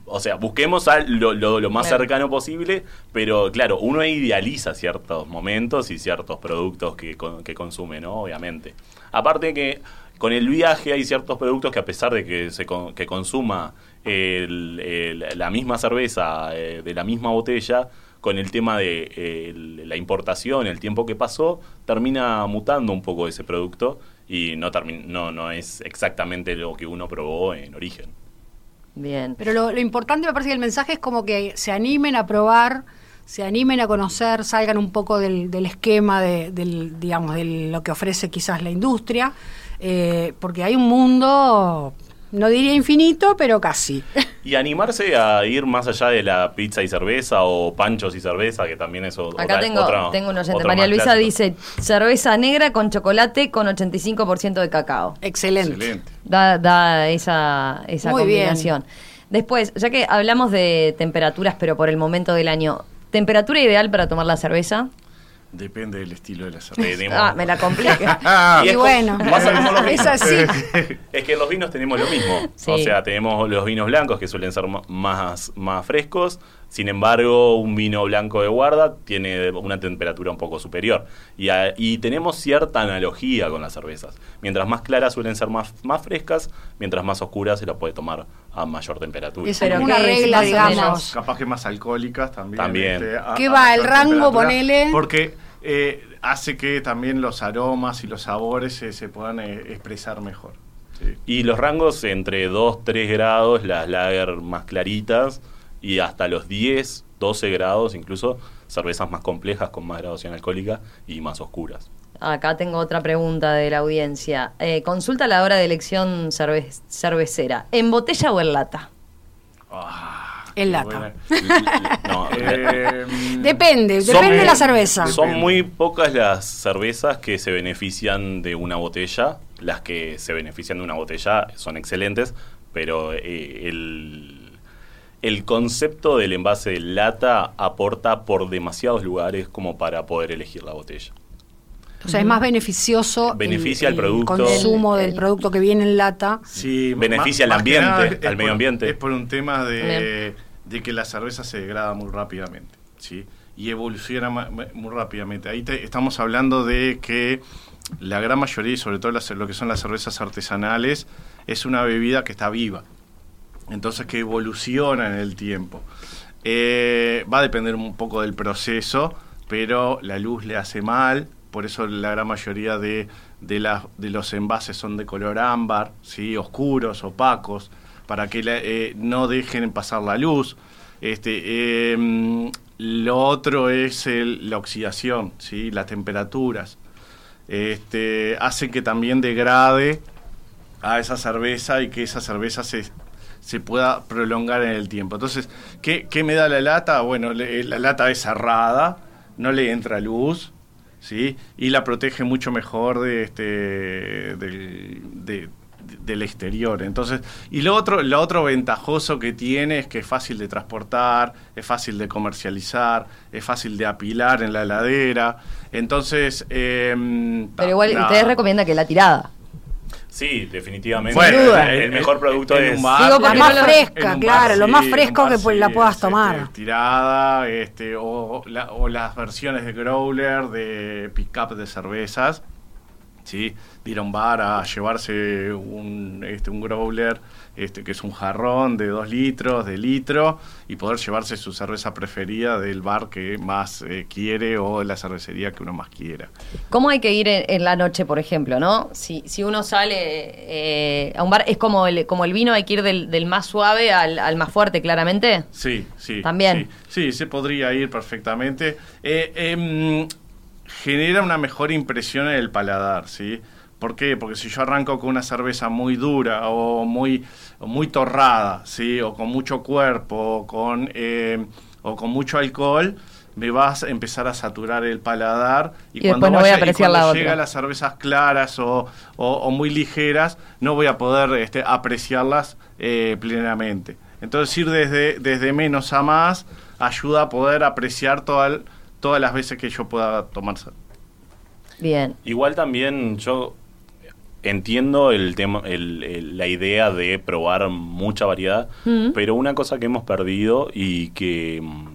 o sea, busquemos a lo, lo- lo más Claro. cercano posible, pero claro, uno idealiza ciertos momentos y ciertos productos que, que consume, ¿no? Obviamente. Aparte que con el viaje hay ciertos productos que a pesar de que se con- que consuma el- el- la misma cerveza eh, de la misma botella, con el tema de eh, la importación, el tiempo que pasó, termina mutando un poco ese producto y no, no, no es exactamente lo que uno probó en origen. Bien. Pero lo, importante me parece que el mensaje es como que se animen a probar, se animen a conocer, salgan un poco del, del esquema de, del, digamos, de lo que ofrece quizás la industria, eh, porque hay un mundo, no diría infinito, pero casi. Y animarse a ir más allá de la pizza y cerveza o panchos y cerveza, que también es o- Acá otra- tengo, otro- tengo un oyente. María Luisa clásico. dice cerveza negra con chocolate con 85% de cacao. Excelente. Excelente. Da, da esa, esa Muy bien. combinación. Después, ya que hablamos de temperaturas, pero por el momento del año, ¿temperatura ideal para tomar la cerveza? Depende del estilo de la (laughs) cerveza. Ah, me la complica. Y (laughs) Y, es bueno, es así. Es que en los vinos tenemos lo mismo. Sí. O sea, tenemos los vinos blancos que suelen ser más, más frescos. Sin embargo, un vino blanco de guarda tiene una temperatura un poco superior. Y, a- y tenemos cierta analogía con las cervezas. Mientras más claras suelen ser más, más frescas, mientras más oscuras se la puede tomar a mayor temperatura. Es Pero una ¿qué es, regla, digamos. menos? capaz que más alcohólicas también. También. este, a- ¿Qué a va, el rango, ponele? Porque eh, hace que también los aromas y los sabores se, se puedan eh, expresar mejor. Sí. Y los rangos entre 2, 3 grados, las lager más claritas, y hasta los 10, 12 grados, incluso cervezas más complejas con más graduación alcohólica y más oscuras. Acá tengo otra pregunta de la audiencia. Eh, consulta a la hora de elección cerve- cervecera. ¿En botella o en lata? Ah, En qué lata. No, Eh, Depende, Son- depende de la cerveza. Son muy pocas las cervezas que se benefician de una botella. Las que se benefician de una botella son excelentes, pero eh, el, el concepto del envase de lata aporta por demasiados lugares como para poder elegir la botella. O sea, es más beneficioso Beneficia el, producto. consumo El- del el- producto que viene en lata. sí, Beneficia más- al ambiente, nada al medio por- ambiente. Es por un tema de, Bien. De que la cerveza se degrada muy rápidamente. ¿sí? y evoluciona muy rápidamente. Ahí te- estamos hablando de que la gran mayoría, y sobre todo lo que son las cervezas artesanales, es una bebida que está viva. Entonces que evoluciona en el tiempo. Eh, va a depender un poco del proceso, pero la luz le hace mal, por eso la gran mayoría de, de los envases son de color ámbar, ¿sí? oscuros, opacos, para que eh, no dejen pasar la luz. Este, em, lo otro es la oxidación, ¿sí? las temperaturas. Este, hacen que también degrade a esa cerveza y que esa cerveza se, se pueda prolongar en el tiempo. Entonces, ¿qué, me da la lata? Bueno, le- la lata es cerrada, no le entra luz, ¿sí? Y la protege mucho mejor de este de- del exterior. Entonces, y lo otro, lo otro ventajoso que tiene es que es fácil de transportar, es fácil de comercializar, es fácil de apilar en la heladera. Entonces, em, Pero igual nada. ustedes recomiendan que la tirada. Sí, definitivamente. Bueno, el, mejor producto en es... un bar, Digo, porque lo- fresca, en un claro, lo más fresco bar, que pues, sí, la puedas es, tomar. este, tirada, este, o, la- o las versiones de growler, de pick-up de cervezas, ¿sí? De ir a un bar a llevarse un, este, un growler, este, que es un jarrón de dos litros, de litro, y poder llevarse su cerveza preferida del bar que más eh, quiere o de la cervecería que uno más quiera. ¿Cómo hay que ir en, en la noche, por ejemplo, no? Si, si uno sale eh, a un bar, es como el, como el vino, hay que ir del, del más suave al, al más fuerte, claramente. Sí, sí. También. Sí, sí, se podría ir perfectamente. Eh, em, genera una mejor impresión en el paladar, ¿sí? ¿Por qué? Porque si yo arranco con una cerveza muy dura o muy, o muy torrada, ¿sí? O con mucho cuerpo, o con, eh, o con mucho alcohol, me vas a empezar a saturar el paladar. Y después no voy a y apreciar cuando la otra. llega las cervezas claras o, o- o muy ligeras, no voy a poder este, apreciarlas eh, plenamente. Entonces ir desde, desde menos a más ayuda a poder apreciar toda el- todas las veces que yo pueda tomar. cer- Bien. Igual también yo entiendo el tema, el- el- la idea de probar mucha variedad, Mm. pero una cosa que hemos perdido y que mm,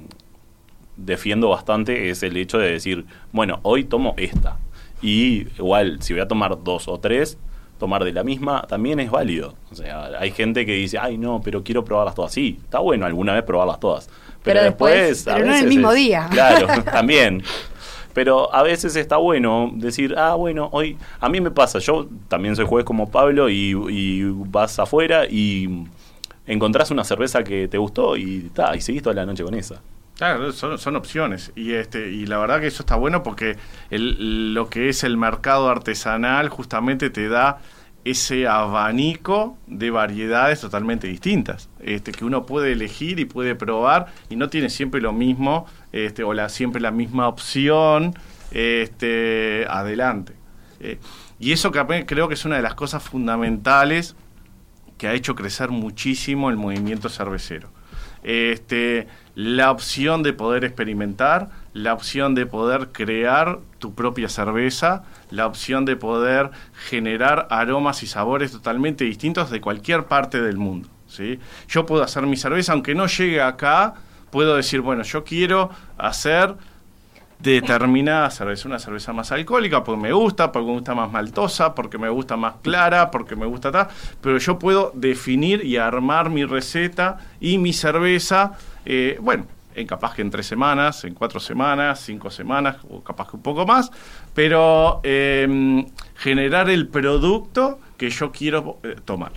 defiendo bastante es el hecho de decir, bueno, hoy tomo esta. Y igual, si voy a tomar dos o tres, tomar de la misma también es válido. O sea, hay gente que dice, ay no, pero quiero probarlas todas. Sí, está bueno alguna vez probarlas todas. Pero, Pero después- después... a pero no en el mismo es- día. Claro, (laughs) también. Pero a veces está bueno decir, ah, bueno, hoy a mí me pasa, yo también soy juez como Pablo y, vas afuera y encontrás una cerveza que te gustó y, ta, y seguís toda la noche con esa. Claro, son, son opciones. Y este y la verdad que eso está bueno porque el- lo que es el mercado artesanal justamente te da ese abanico de variedades totalmente distintas, este, que uno puede elegir y puede probar y no tiene siempre lo mismo, este, o la, siempre la misma opción, este, adelante. Eh, y eso creo que es una de las cosas fundamentales que ha hecho crecer muchísimo el movimiento cervecero. Este, la opción de poder experimentar, la opción de poder crear tu propia cerveza, la opción de poder generar aromas y sabores totalmente distintos de cualquier parte del mundo. ¿sí? Yo puedo hacer mi cerveza, aunque no llegue acá, puedo decir, bueno, yo quiero hacer determinada cerveza, una cerveza más alcohólica, porque me gusta, porque me gusta más maltosa, porque me gusta más clara, porque me gusta tal, pero yo puedo definir y armar mi receta y mi cerveza, eh, bueno, en capaz que en tres semanas, en cuatro semanas, cinco semanas, o capaz que un poco más, pero eh, generar el producto que yo quiero eh, tomar.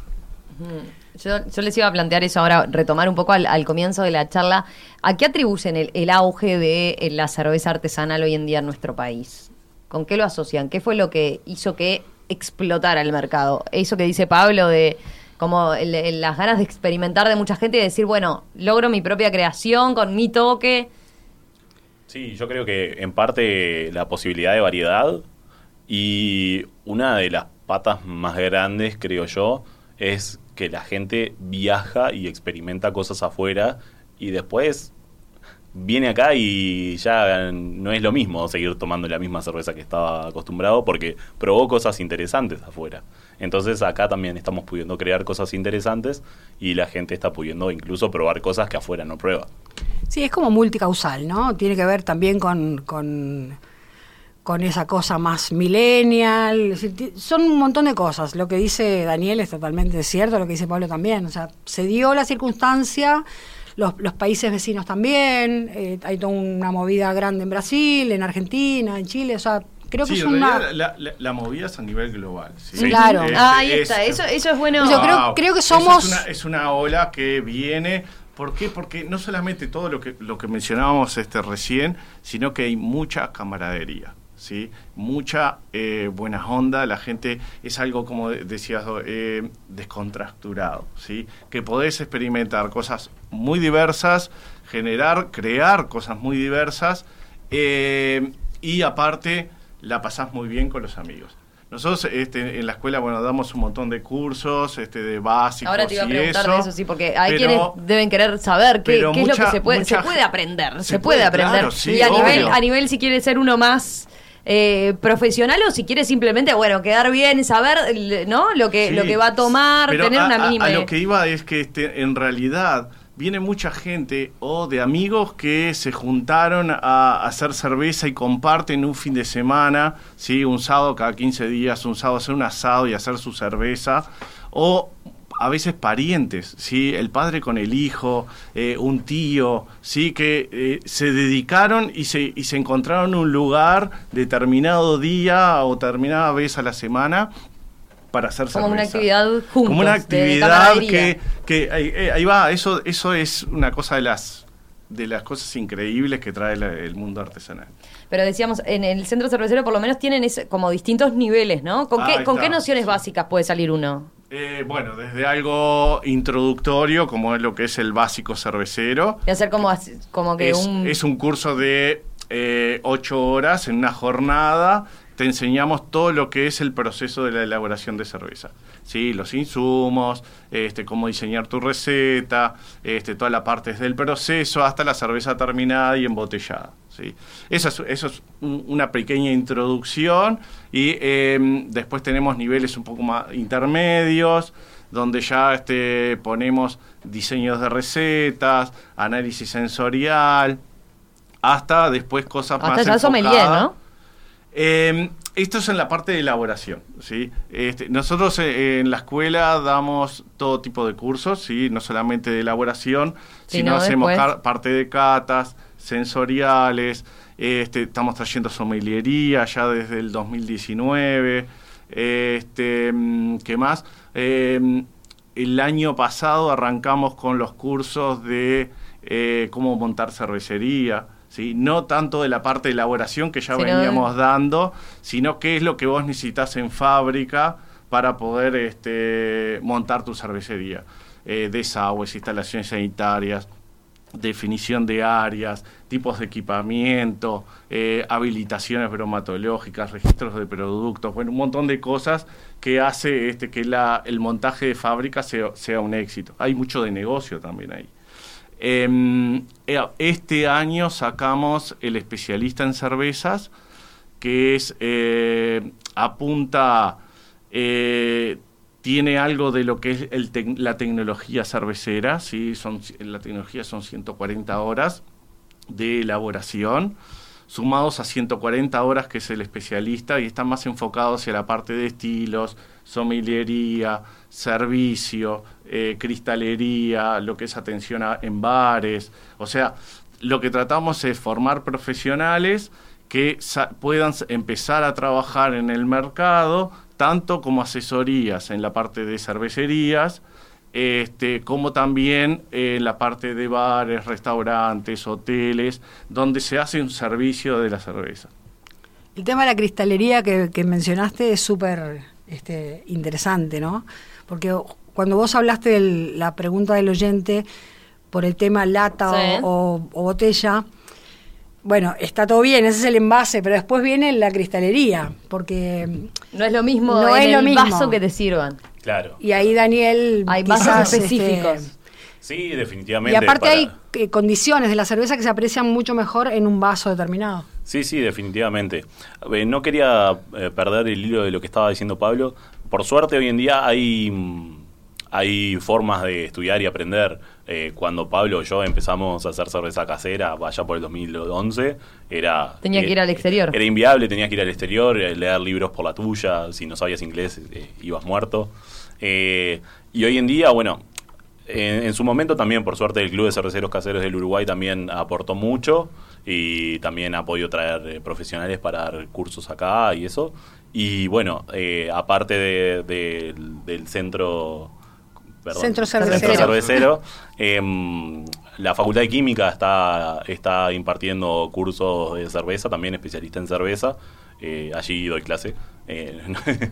Yo, les iba a plantear eso ahora, retomar un poco al, al comienzo de la charla. ¿A qué atribuyen el, el auge de eh, la cerveza artesanal hoy en día en nuestro país? ¿Con qué lo asocian? ¿Qué fue lo que hizo que explotara el mercado? Eso que dice Pablo de como el- el- las ganas de experimentar de mucha gente y decir, bueno, logro mi propia creación con mi toque. Sí, yo creo que en parte la posibilidad de variedad y una de las patas más grandes, creo yo, es que la gente viaja y experimenta cosas afuera y después viene acá y ya no es lo mismo seguir tomando la misma cerveza que estaba acostumbrado porque probó cosas interesantes afuera. Entonces acá también estamos pudiendo crear cosas interesantes y la gente está pudiendo incluso probar cosas que afuera no prueba. Sí, es como multicausal, ¿no? Tiene que ver también con, con, esa cosa más millennial. Son un montón de cosas. Lo que dice Daniel es totalmente cierto, lo que dice Pablo también. O sea, se dio la circunstancia, los, los países vecinos también, eh, hay toda una movida grande en Brasil, en Argentina, en Chile, o sea, creo que Sí, es una... la, la- la movida es a nivel global. ¿sí? Sí. Claro. Este, Ah, ahí es- está, eso, eso es bueno. Yo creo- Wow. creo que somos- Es una, es una ola que viene. ¿Por qué? Porque no solamente todo lo que, lo que mencionábamos este, recién, sino que hay mucha camaradería. ¿sí? Mucha eh, buena onda, la gente es algo como de- decías, eh, descontracturado, ¿sí? que podés experimentar cosas muy diversas, generar, crear cosas muy diversas eh, y aparte la pasás muy bien con los amigos. Nosotros este, en la escuela, bueno, damos un montón de cursos, este, de básicos Ahora te iba a preguntar eso, de eso, sí, porque hay pero- quienes deben querer saber qué, qué es lo que se puede, se puede aprender, se, se puede, puede, aprender. claro, sí, y a nivel, a nivel si quiere ser uno más eh, profesional o si quiere simplemente, bueno, quedar bien, saber, ¿no? Lo que, Sí, lo que va a tomar, tener a- una a- mínima. A, lo que iba es que este, en realidad viene mucha gente o de amigos que se juntaron a hacer cerveza y comparten un fin de semana, ¿sí? un sábado cada 15 días, un sábado hacer un asado y hacer su cerveza, o a veces parientes, ¿sí? el padre con el hijo, eh, un tío, ¿sí? que eh, se dedicaron y se, y se encontraron un lugar determinado día o determinada vez a la semana para hacer Como una actividad juntos, Como una actividad que, que ahí, eh, ahí va, eso, eso es una cosa de las de las cosas increíbles que trae la- el mundo artesanal. Pero decíamos, en el centro cervecero por lo menos tienen ese- como distintos niveles, ¿no? ¿Con, qué, ¿con qué nociones básicas puede salir uno? Eh, bueno, desde algo introductorio, como es lo que es el básico cervecero, Y hacer como, como que es, un... es un curso de eh, ocho horas en una jornada. Te enseñamos todo lo que es el proceso de la elaboración de cerveza. ¿sí? Los insumos, este, cómo diseñar tu receta, este, toda la parte desde el proceso hasta la cerveza terminada y embotellada. ¿sí? Eso es, eso es un- una pequeña introducción y eh, después tenemos niveles un poco más intermedios donde ya este, ponemos diseños de recetas, análisis sensorial, hasta después cosas Hasta más ya sommelier, enfocadas. ¿no? Eh, esto es en la parte de elaboración, ¿sí? Este, nosotros eh, en la escuela damos todo tipo de cursos, ¿sí? No solamente de elaboración, Sino hacemos parte de catas, sensoriales, este, estamos trayendo sommelería ya desde el 2019, este, mm, ¿qué más? Eh, el año pasado arrancamos con los cursos de eh, cómo montar cervecería, ¿sí? no tanto de la parte de elaboración que ya veníamos dando, sino qué es lo que vos necesitas en fábrica para poder este, montar tu cervecería. Eh, desagües, instalaciones sanitarias, definición de áreas, tipos de equipamiento, eh, habilitaciones bromatológicas, registros de productos, bueno, un montón de cosas que hace este, que la, el montaje de fábrica sea, sea un éxito. Hay mucho de negocio también ahí. Em, eh, este año sacamos el especialista en cervezas, que es eh, apunta, eh, tiene algo de lo que es la tecnología cervecera, ¿sí? son, la tecnología son 140 horas de elaboración, sumados a 140 horas que es el especialista y están más enfocados hacia la parte de estilos, sommeliería, servicio, eh, cristalería, lo que es atención en bares. O sea, lo que tratamos es formar profesionales que puedan empezar a trabajar en el mercado, tanto como asesorías en la parte de cervecerías, este, como también en la parte de bares, restaurantes, hoteles, donde se hace un servicio de la cerveza. El tema de la cristalería que, que mencionaste es súper este, interesante, ¿no? Porque cuando vos hablaste de la pregunta del oyente por el tema lata o- Sí. o, o botella, bueno, está todo bien, ese es el envase, pero después viene la cristalería, porque... No es lo mismo No en es lo el mismo. vaso que te sirvan. Claro. Y ahí Daniel... Hay vasos quizás, específicos. este, Sí, definitivamente. y aparte para- hay eh, condiciones de la cerveza que se aprecian mucho mejor en un vaso determinado. Sí, sí, definitivamente. Eh, no quería eh, perder el hilo de lo que estaba diciendo Pablo. Por suerte hoy en día hay, mm, hay formas de estudiar y aprender. Eh, cuando Pablo y yo empezamos a hacer cerveza casera, vaya por el 2011, era... Tenía que ir al exterior. Era inviable, tenías que ir al exterior, eh, leer libros por la tuya, si no sabías inglés eh, ibas muerto. Eh, y hoy en día, bueno, en, en su momento también, por suerte, el Club de Cerveceros Caseros del Uruguay también aportó mucho y también ha podido traer eh, profesionales para dar cursos acá y eso. Y bueno, eh, aparte de- de- del centro... perdón, Centro cervecero. cervecero, em, la Facultad de Química está, está impartiendo cursos de cerveza, también especialista en cerveza. Eh, allí doy clase. Eh, (laughs)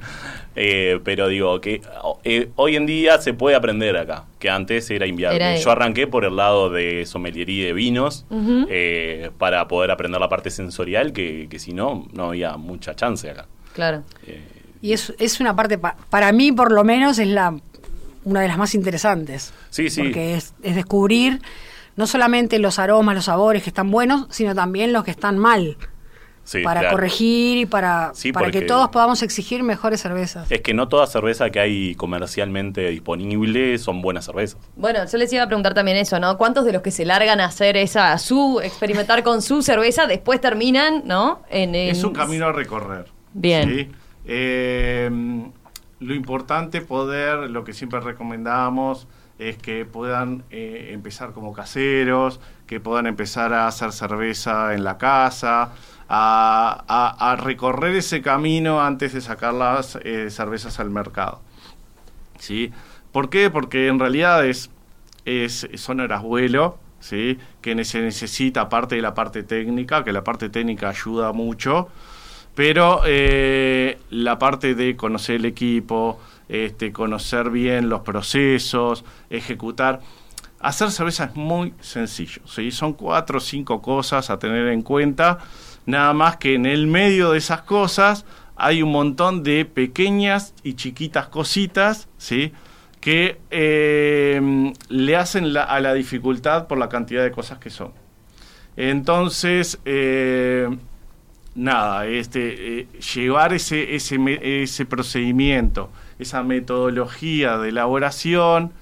eh, pero digo que eh, hoy en día se puede aprender acá, que antes era inviable. Era- Yo arranqué por el lado de someliería de vinos eh, para poder aprender la parte sensorial, que, que si no, no había mucha chance acá. Claro. Eh, Y es, es una parte, pa- para mí por lo menos, es la una de las más interesantes. Sí, sí. Porque es, es descubrir no solamente los aromas, los sabores que están buenos, sino también los que están mal. sí, para claro. corregir y para, Sí, para que todos podamos exigir mejores cervezas. Es que no toda cerveza que hay comercialmente disponible son buenas cervezas. Bueno, yo les iba a preguntar también eso, ¿no? ¿Cuántos de los que se largan a hacer esa, su, experimentar con su cerveza, después terminan, ¿no? En, en- Es un camino a recorrer. Bien. ¿sí? Eh, lo importante poder, lo que siempre recomendamos, es que puedan eh, empezar como caseros, que puedan empezar a hacer cerveza en la casa, a, a- recorrer ese camino antes de sacar las eh, cervezas al mercado. ¿sí? ¿Por qué? Porque en realidad es, es, son horas vuelo, ¿sí? Que se necesita aparte de la parte técnica, que la parte técnica ayuda mucho, pero eh, la parte de conocer el equipo, este, conocer bien los procesos, ejecutar. Hacer cerveza es muy sencillo, ¿sí? son cuatro o cinco cosas a tener en cuenta, nada más que en el medio de esas cosas hay un montón de pequeñas y chiquitas cositas, ¿sí? que eh, le hacen a la dificultad por la cantidad de cosas que son. Entonces, eh, nada, este, eh, llevar ese, ese, me- ese procedimiento, esa metodología de elaboración,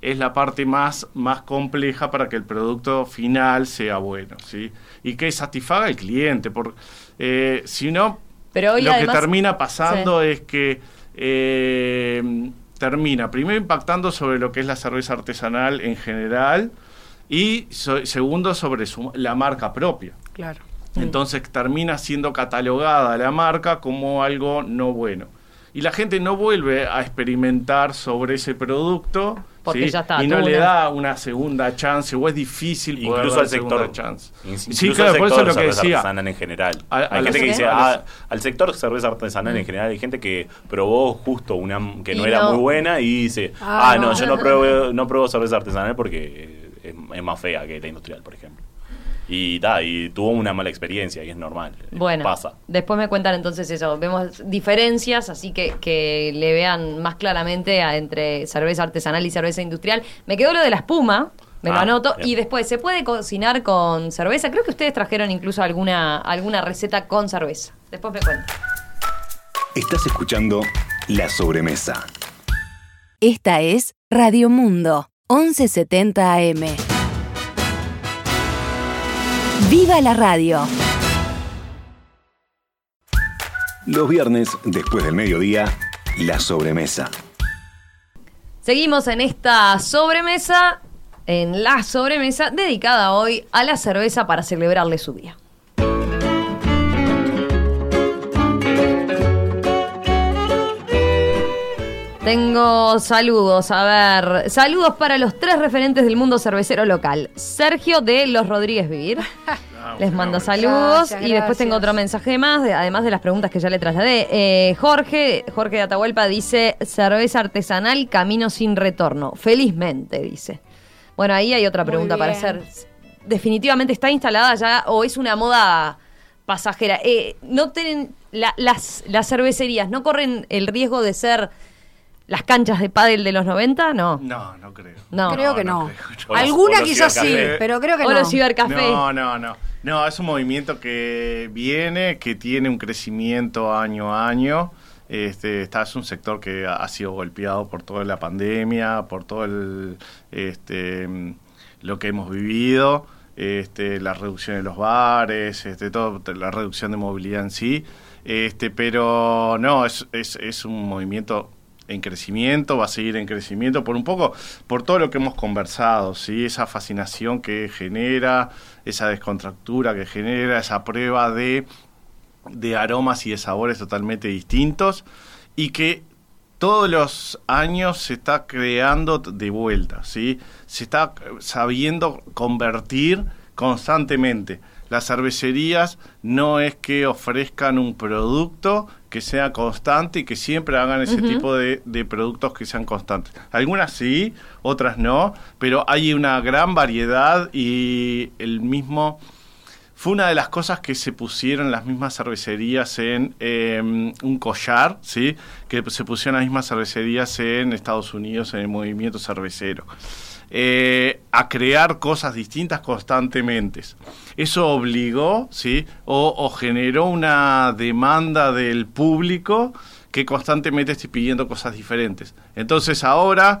es la parte más, más compleja para que el producto final sea bueno, ¿sí? Y que satisfaga al cliente, porque eh, si no, Pero hoy lo además- que termina pasando es que eh, termina primero impactando sobre lo que es la cerveza artesanal en general y so- segundo sobre su- la marca propia. Claro. Entonces termina siendo catalogada la marca como algo no bueno. Y la gente no vuelve a experimentar sobre ese producto Porque ¿sí? ya está, y no le una- da una segunda chance o es difícil poder Incluso dar al sector, segunda chance. in- Sí, incluso claro, al por eso sector lo que cerveza decía. artesanal en general. A- a hay gente los- que dice, a ah, al sector cerveza artesanal en general, hay gente que probó justo una que no Y era no. muy buena y dice, Ah, ah, no, no. yo no pruebo, no pruebo cerveza artesanal porque es, es más fea que la industrial, por ejemplo. Y, ta, y tuvo una mala experiencia y es normal. Bueno, Pasa. después me cuentan entonces eso. Vemos diferencias, así que, que le vean más claramente a- entre cerveza artesanal y cerveza industrial. Me quedó lo de la espuma, me lo Ah, anoto. bien. Y después, ¿se puede cocinar con cerveza? Creo que ustedes trajeron incluso alguna, alguna receta con cerveza. Después me cuentan. Estás escuchando La Sobremesa. Esta es Radio Mundo, 1170 AM. ¡Viva la radio! Los viernes, después del mediodía, La Sobremesa. Seguimos en esta sobremesa, en la sobremesa dedicada hoy a la cerveza para celebrarle su día. Tengo saludos, a ver, saludos para los tres referentes del mundo cervecero local. Sergio de Los Rodríguez Vivir. (laughs) Les manda saludos Gracias, y después tengo otro mensaje más, de- además de las preguntas que ya le trasladé. Eh, Jorge, Jorge de Atahualpa dice, cerveza artesanal, camino sin retorno. Felizmente, dice. Bueno, ahí hay otra pregunta para hacer. ¿Definitivamente está instalada ya o es una moda pasajera? Eh, ¿No tienen la- las, las cervecerías, no corren el riesgo de ser las canchas de pádel de los 90? No. No, no creo. No. creo que no no. creo. Alguna los quizás sí, pero creo que O no. los cibercafés. No, no, no. No, es un movimiento que viene, que tiene un crecimiento año a año Este, está, es un sector que ha, sido golpeado por toda la pandemia, por todo el, este, lo que hemos vivido, este, la reducción de los bares, este, todo, la reducción de movilidad en sí. Este, pero no, es, es, es un movimiento en crecimiento, va a seguir en crecimiento por un poco, por todo lo que hemos conversado, ¿sí? esa fascinación que genera, esa descontractura que genera, esa prueba de, de aromas y de sabores totalmente distintos y que todos los años se está creando de vuelta, ¿sí? se está sabiendo convertir constantemente. Las cervecerías no es que ofrezcan un producto que sea constante y que siempre hagan ese tipo de, de productos que sean constantes. Algunas sí, otras no, pero hay una gran variedad y el mismo... Fue una de las cosas que se pusieron las mismas cervecerías en eh, un collar, ¿sí? Que se pusieron las mismas cervecerías en Estados Unidos en el movimiento cervecero. Eh, a crear cosas distintas constantemente. Eso obligó, ¿sí? O, o generó una demanda del público que constantemente esté pidiendo cosas diferentes. Entonces ahora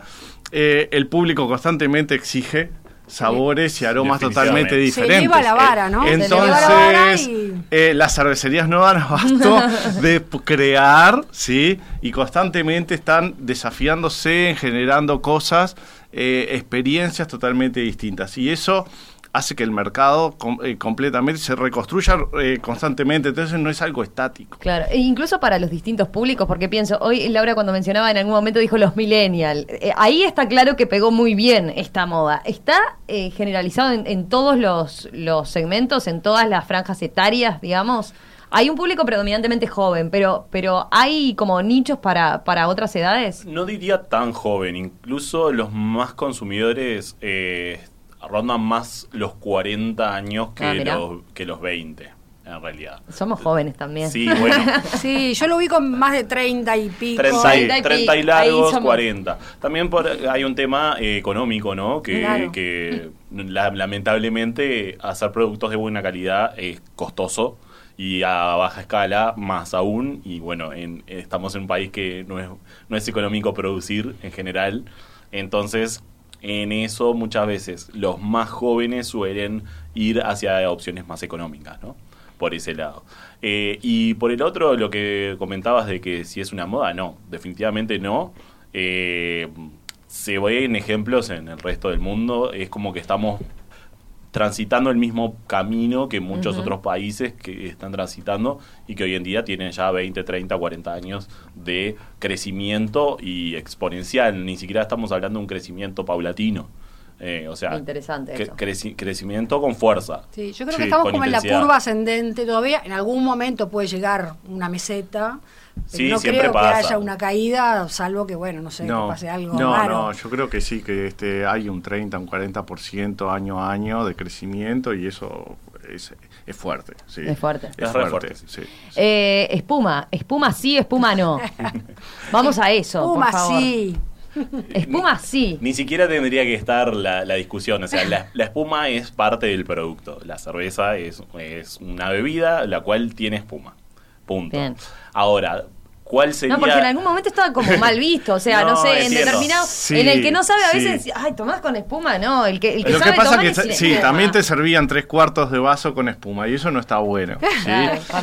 eh, el público constantemente exige sabores y aromas totalmente Definitivamente. Se diferentes. eleva la vara, ¿no? Entonces, la vara y- eh, las cervecerías no dan abasto (laughs) de crear, ¿sí? Y constantemente están desafiándose, generando cosas, eh, experiencias totalmente distintas. Y eso hace que el mercado eh, completamente se reconstruya eh, constantemente. Entonces no es algo estático. Claro, e incluso para los distintos públicos, porque pienso, hoy Laura cuando mencionaba en algún momento dijo los millennials, Eh, ahí está claro que pegó muy bien esta moda. ¿Está generalizado en, en todos los, los segmentos, en todas las franjas etarias, digamos? Hay un público predominantemente joven, pero, pero hay como nichos para, para otras edades. No diría tan joven, incluso los más consumidores eh, rondan más los 40 años que, Ah, los, que los 20, en realidad. Somos jóvenes también. Sí, bueno, (laughs) Sí, yo lo vi con más de 30 y pico. 30 y, 40 y 30 y largos, somos. 40. También por, hay un tema eh, económico, ¿no? Que, Claro. que la- lamentablemente hacer productos de buena calidad es costoso y a baja escala más aún. Y bueno, en- estamos en un país que no es, no es económico producir en general. Entonces, en eso muchas veces los más jóvenes suelen ir hacia opciones más económicas, ¿no? Por ese lado. Eh, y por el otro, lo que comentabas de que si es una moda, no, definitivamente no. Eh, se ven ejemplos en el resto del mundo, es como que estamos transitando el mismo camino que muchos otros países que están transitando y que hoy en día tienen ya 20, 30, 40 años de crecimiento y exponencial. Ni siquiera estamos hablando de un crecimiento paulatino. Eh, o sea, Interesante cre- eso. creci- crecimiento con fuerza. Sí, yo creo Sí, que estamos como en la curva ascendente todavía. En algún momento puede llegar una meseta. Pero Sí, no siempre creo que pasa. haya una caída, salvo que, bueno, no sé, que pase algo no, raro. no, yo creo que sí, que este, hay un 30, un 40% año a año de crecimiento y eso es, es fuerte. Sí. Es fuerte. Es re fuerte, sí. sí, sí. Eh, espuma, espuma sí, espuma no. (laughs) Vamos a eso. por Puma, favor. sí. (laughs) Espuma sí. Ni siquiera tendría que estar la, la discusión. O sea, la, la espuma es parte del producto. La cerveza es, es una bebida la cual tiene espuma. Punto. Bien. Ahora, ¿cuál sería...? No, porque en algún momento estaba como mal visto, o sea, (laughs) no, No, sé, en determinado, Sí, en el que no sabe a sí. veces, ay, tomás con espuma, no, el que, el que Lo sabe que pasa tomar que es sí, espuma. también te servían tres cuartos de vaso con espuma y eso no está bueno. ¿sí?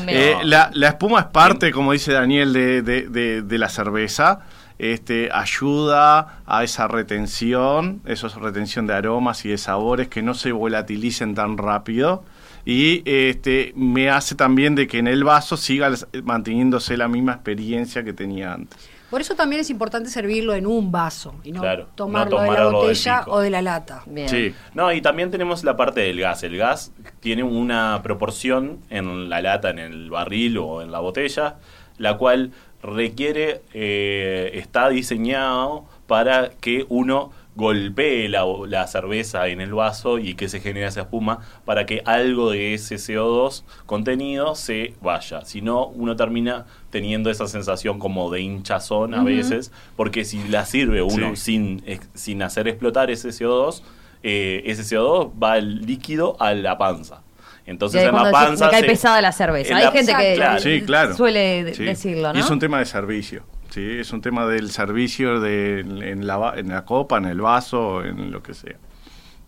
Eh, la, la espuma es parte, como dice Daniel, de, de- de- de la cerveza. Este, ayuda a esa retención, eso es retención de aromas y de sabores que no se volatilicen tan rápido. Y este, me hace también de que en el vaso siga manteniéndose la misma experiencia que tenía antes. Por eso también es importante servirlo en un vaso y no Claro, tomarlo no de la botella o de la lata. Bien. Sí. No, y también tenemos la parte del gas. El gas tiene una proporción en la lata, en el barril o en la botella, la cual requiere, eh, está diseñado para que uno golpee la, la cerveza en el vaso y que se genere esa espuma para que algo de ese CO2 contenido se vaya. Si no, uno termina teniendo esa sensación como de hinchazón a veces, porque si la sirve uno Sí. sin, sin hacer explotar ese CO2, eh, ese CO2 va el líquido a la panza. Entonces en la cuando decís, panza. me cae se- pesada la cerveza. en Hay la- gente que Claro. Sí, claro. suele Sí. decirlo, ¿no? Y es un tema de servicio. Sí, es un tema del servicio de, en, la, va- en la copa, en el vaso, en lo que sea.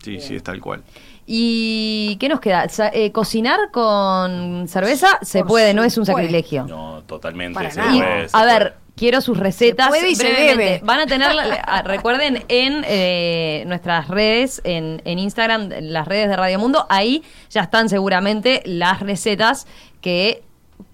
Sí, sí, es tal cual. ¿Y qué nos queda? Eh, ¿Cocinar con cerveza? Se Por puede, no es un sacrilegio. No, totalmente. Se puede, se a puede. Quiero sus recetas. Se puede y se brevemente. debe. Van a tener, (laughs) ah, recuerden, en eh, nuestras redes, en, en Instagram, en las redes de Radio Mundo, ahí ya están seguramente las recetas que,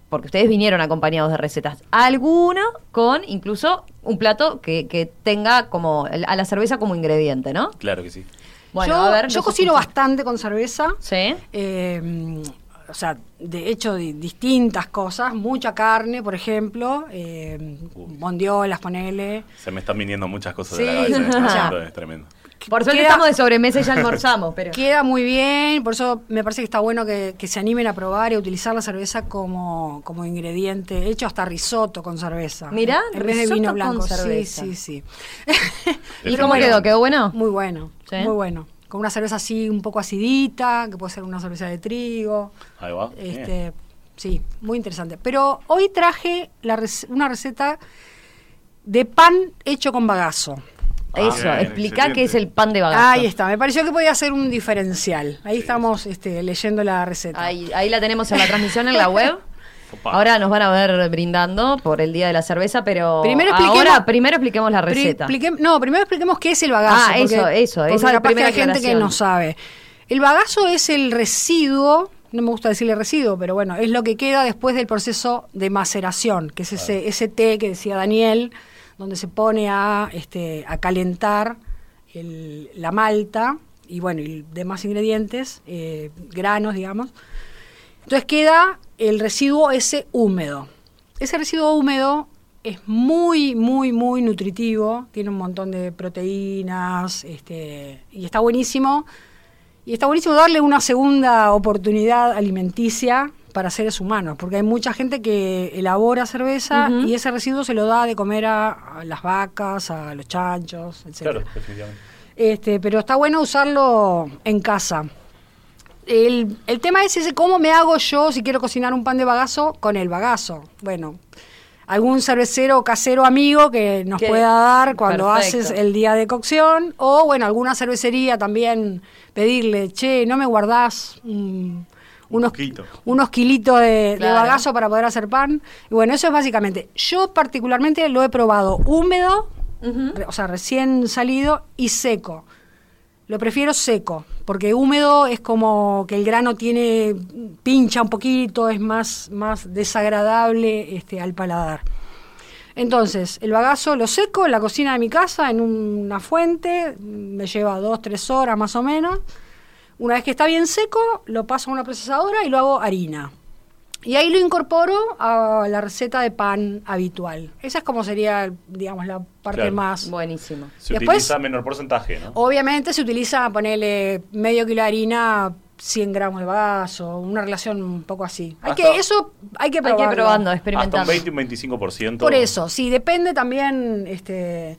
porque ustedes vinieron acompañados de recetas. Alguno con incluso un plato que, que tenga como a la cerveza como ingrediente, ¿no? Claro que sí. Bueno, yo a ver, yo cocino bastante con cerveza. Sí. Eh, o sea, de hecho, di- distintas cosas. Mucha carne, por ejemplo. Eh, bondiolas, ponele. Se me están viniendo muchas cosas Sí. de la cabeza. (laughs) O sea, es tremendo. Por suerte Queda- estamos de sobremesa y ya almorzamos, pero... Queda muy bien, por eso me parece que está bueno que, que se animen a probar y a utilizar la cerveza como, como ingrediente. He hecho hasta risotto con cerveza. Mirá, en vez de vino con blanco. cerveza. Sí, sí, sí. (laughs) (laughs) ¿Y cómo quedó? ¿Quedó bueno? Muy bueno, ¿Sí? muy bueno. Con una cerveza así un poco acidita, que puede ser una cerveza de trigo. Ahí va. bien. Este, sí, muy interesante. Pero hoy traje la rec- una receta de pan hecho con bagazo. Eso, bien, explica qué es el pan de bagazo. Ahí está, me pareció que podía ser un diferencial. Ahí estamos este, leyendo la receta. Ahí, ahí la tenemos en la transmisión en la web. (laughs) Opa. Ahora nos van a ver brindando por el día de la cerveza, pero Primero expliquemos- ahora primero expliquemos la Pri- receta. no, primero expliquemos qué es el bagazo. Ah, eso, eso, porque esa capaz que primera hay gente que no sabe. El bagazo es el residuo, no me gusta decirle residuo, pero bueno, es lo que queda después del proceso de maceración, que es ese, ese té que decía Daniel, donde se pone a, este, a calentar el- la malta y bueno, y demás ingredientes, eh, granos, digamos. Entonces queda el residuo ese húmedo. Ese residuo húmedo es muy, muy, muy nutritivo, tiene un montón de proteínas, este, y está buenísimo. Y está buenísimo darle una segunda oportunidad alimenticia para seres humanos, porque hay mucha gente que elabora cerveza y ese residuo se lo da de comer a, a las vacas, a los chanchos, etc. Claro, definitivamente. Este, pero está bueno usarlo en casa. El, el tema es ese, ¿cómo me hago yo si quiero cocinar un pan de bagazo con el bagazo? Bueno, algún cervecero casero amigo que nos pueda dar cuando perfecto. haces el día de cocción, o bueno, alguna cervecería también pedirle, che, ¿no me guardás mm, unos, poquito. unos kilitos de, bagazo para poder hacer pan? Y bueno, eso es básicamente. Yo particularmente lo he probado húmedo, o sea, recién salido y seco. Lo prefiero seco, porque húmedo es como que el grano tiene pincha un poquito, es más más desagradable este al paladar. Entonces, el bagazo lo seco en la cocina de mi casa, en una fuente, me lleva dos, tres horas más o menos. Una vez que está bien seco, lo paso a una procesadora y lo hago harina. Y ahí lo incorporo a la receta de pan habitual. Esa es como sería, digamos, la parte Claro. más... Buenísimo. Se Después- utiliza menor porcentaje, ¿no? Obviamente se utiliza ponerle medio kilo de harina, 100 gramos de vaso, una relación un poco así. Hay Hasta- que, eso hay que Hay que probarlo. probando, Hasta un experimentando. 20 y un 25%. Por eso, sí, depende también, este,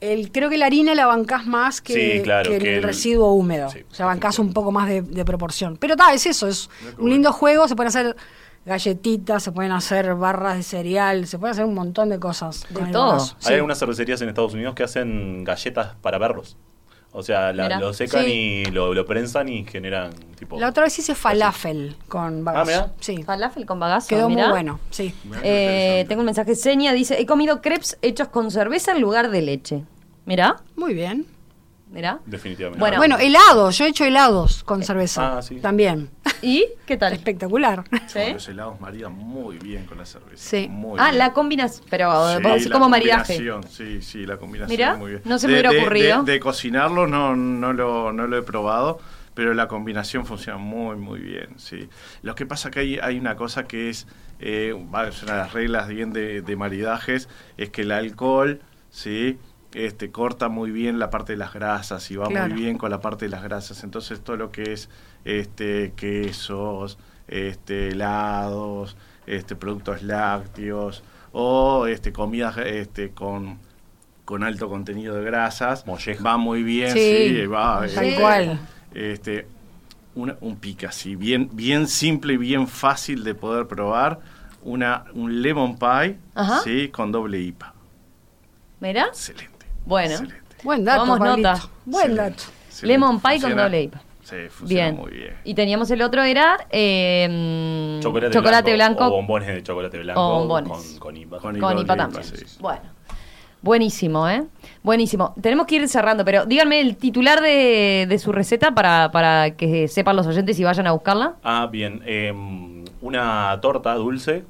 el, creo que la harina la bancás más que, Sí, claro, que el, que el- residuo húmedo. Sí, o sea, bancás un poco más de, de proporción. Pero tal, es eso, es un lindo juego, se pueden hacer galletitas, se pueden hacer barras de cereal, se pueden hacer un montón de cosas. con el todo. Hay Sí. algunas cervecerías en Estados Unidos que hacen galletas para perros. O sea, la- lo secan Sí. y lo, lo prensan y generan tipo. La otra vez hice falafel con bagazo. Ah, mirá. Sí. Falafel con bagazo. Quedó mirá. muy bueno, sí. Eh, tengo un mensaje. Seña dice: He comido crepes hechos con cerveza en lugar de leche. Mirá, Muy bien. Mirá. Definitivamente. Bueno. Bueno, helados, yo he hecho helados con cerveza. ah, sí. También. (laughs) ¿Y qué tal? Espectacular. ¿Sí? Los helados maridan muy bien con la cerveza. Sí. Muy Ah, bien. la combinas, pero Sí, vos la como maridaje. combinación, Sí, sí, la combinación. Mirá, muy bien. no se me De- hubiera de- ocurrido. De, de cocinarlo no, no, lo, no lo he probado, pero la combinación funciona muy, muy bien. Sí. Lo que pasa que hay, hay una cosa que es, eh, una de las reglas bien de, de maridajes, es que el alcohol, ¿sí? Este, corta muy bien la parte de las grasas y va Claro. muy bien con la parte de las grasas. Entonces todo lo que es este, quesos, este, helados, este, productos lácteos o este, comidas este, con, con alto contenido de grasas, Molleja. va muy bien, Sí, sí, va. tal cual. Este, una- un pica así, bien, bien simple y bien fácil de poder probar. Una, un lemon pie, Ajá. sí, con doble IPA. Mira. Excelente. Bueno. excelente. Buen dato, Pablito. nota. Buen Excelente, dato. excelente. Lemon pie con doble IPA. Sí, funciona Bien. muy bien. Y teníamos el otro, era eh, Chocolate, blanco, O bombones de chocolate blanco. O bombones. Con, con IPA. Con IPA IPA, también. sí. Bueno. Buenísimo, ¿eh? Buenísimo. Tenemos que ir cerrando, pero díganme el titular de, de su receta para, para que sepan los oyentes y vayan a buscarla. Ah, bien. em, una torta dulce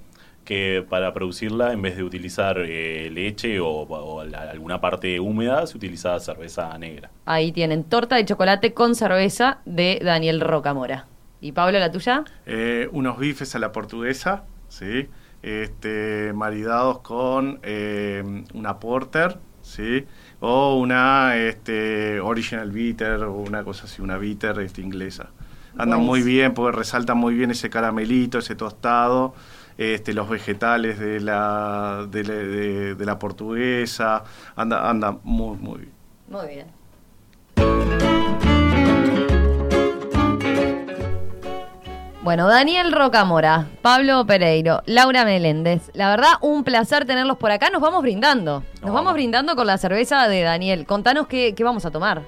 que para producirla, en vez de utilizar eh, leche o, o la- alguna parte húmeda, se utiliza cerveza negra. Ahí tienen torta de chocolate con cerveza de Daniel Rocamora. ¿Y Pablo, la tuya? Eh, unos bifes a la portuguesa, ¿sí? Este, maridados con eh, una porter, ¿sí? O una este, original bitter o una cosa así, una bitter este, inglesa. Andan muy bien porque resaltan muy bien ese caramelito, ese tostado, este, los vegetales de la, de, la- de- de la portuguesa. Anda, anda muy, muy bien. Muy bien. Bueno, Daniel Rocamora, Pablo Pereiro, Laura Meléndez. La verdad, un placer tenerlos por acá. Nos vamos brindando. Nos No. vamos brindando con la cerveza de Daniel. Contanos qué, qué vamos a tomar.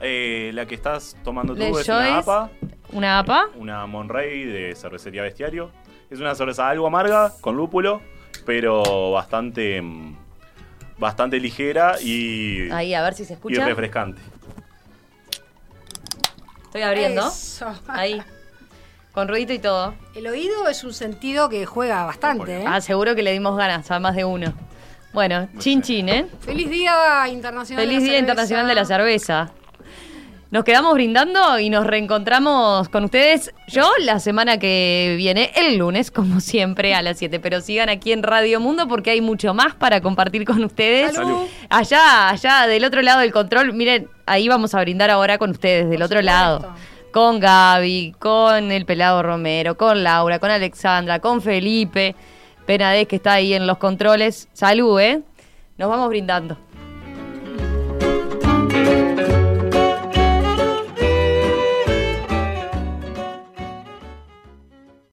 Eh, la que estás tomando tú Le es una. APA, ¿Una APA? una Monrey de cervecería Bestiario. Es una cerveza algo amarga, con lúpulo, pero bastante, mm, bastante ligera y, Ahí, a ver si se y escucha. refrescante. Estoy abriendo. Eso. Ahí. Con ruidito y todo. El oído es un sentido que juega bastante, ¿eh? Ah, seguro que le dimos ganas a más de uno. Bueno, chin chin, ¿eh? Feliz Día Internacional Feliz de la Día Cerveza. Internacional de la Cerveza. Nos quedamos brindando y nos reencontramos con ustedes yo la semana que viene, el lunes, como siempre, a las 7. Pero sigan aquí en Radio Mundo porque hay mucho más para compartir con ustedes. Salud. Allá, allá, del otro lado del control, miren, ahí vamos a brindar ahora con ustedes, del Por otro supuesto. lado. Con Gaby, con el Pelado Romero, con Laura, con Alexandra, con Felipe Penades que está ahí en los controles. Salud, ¿eh? Nos vamos brindando.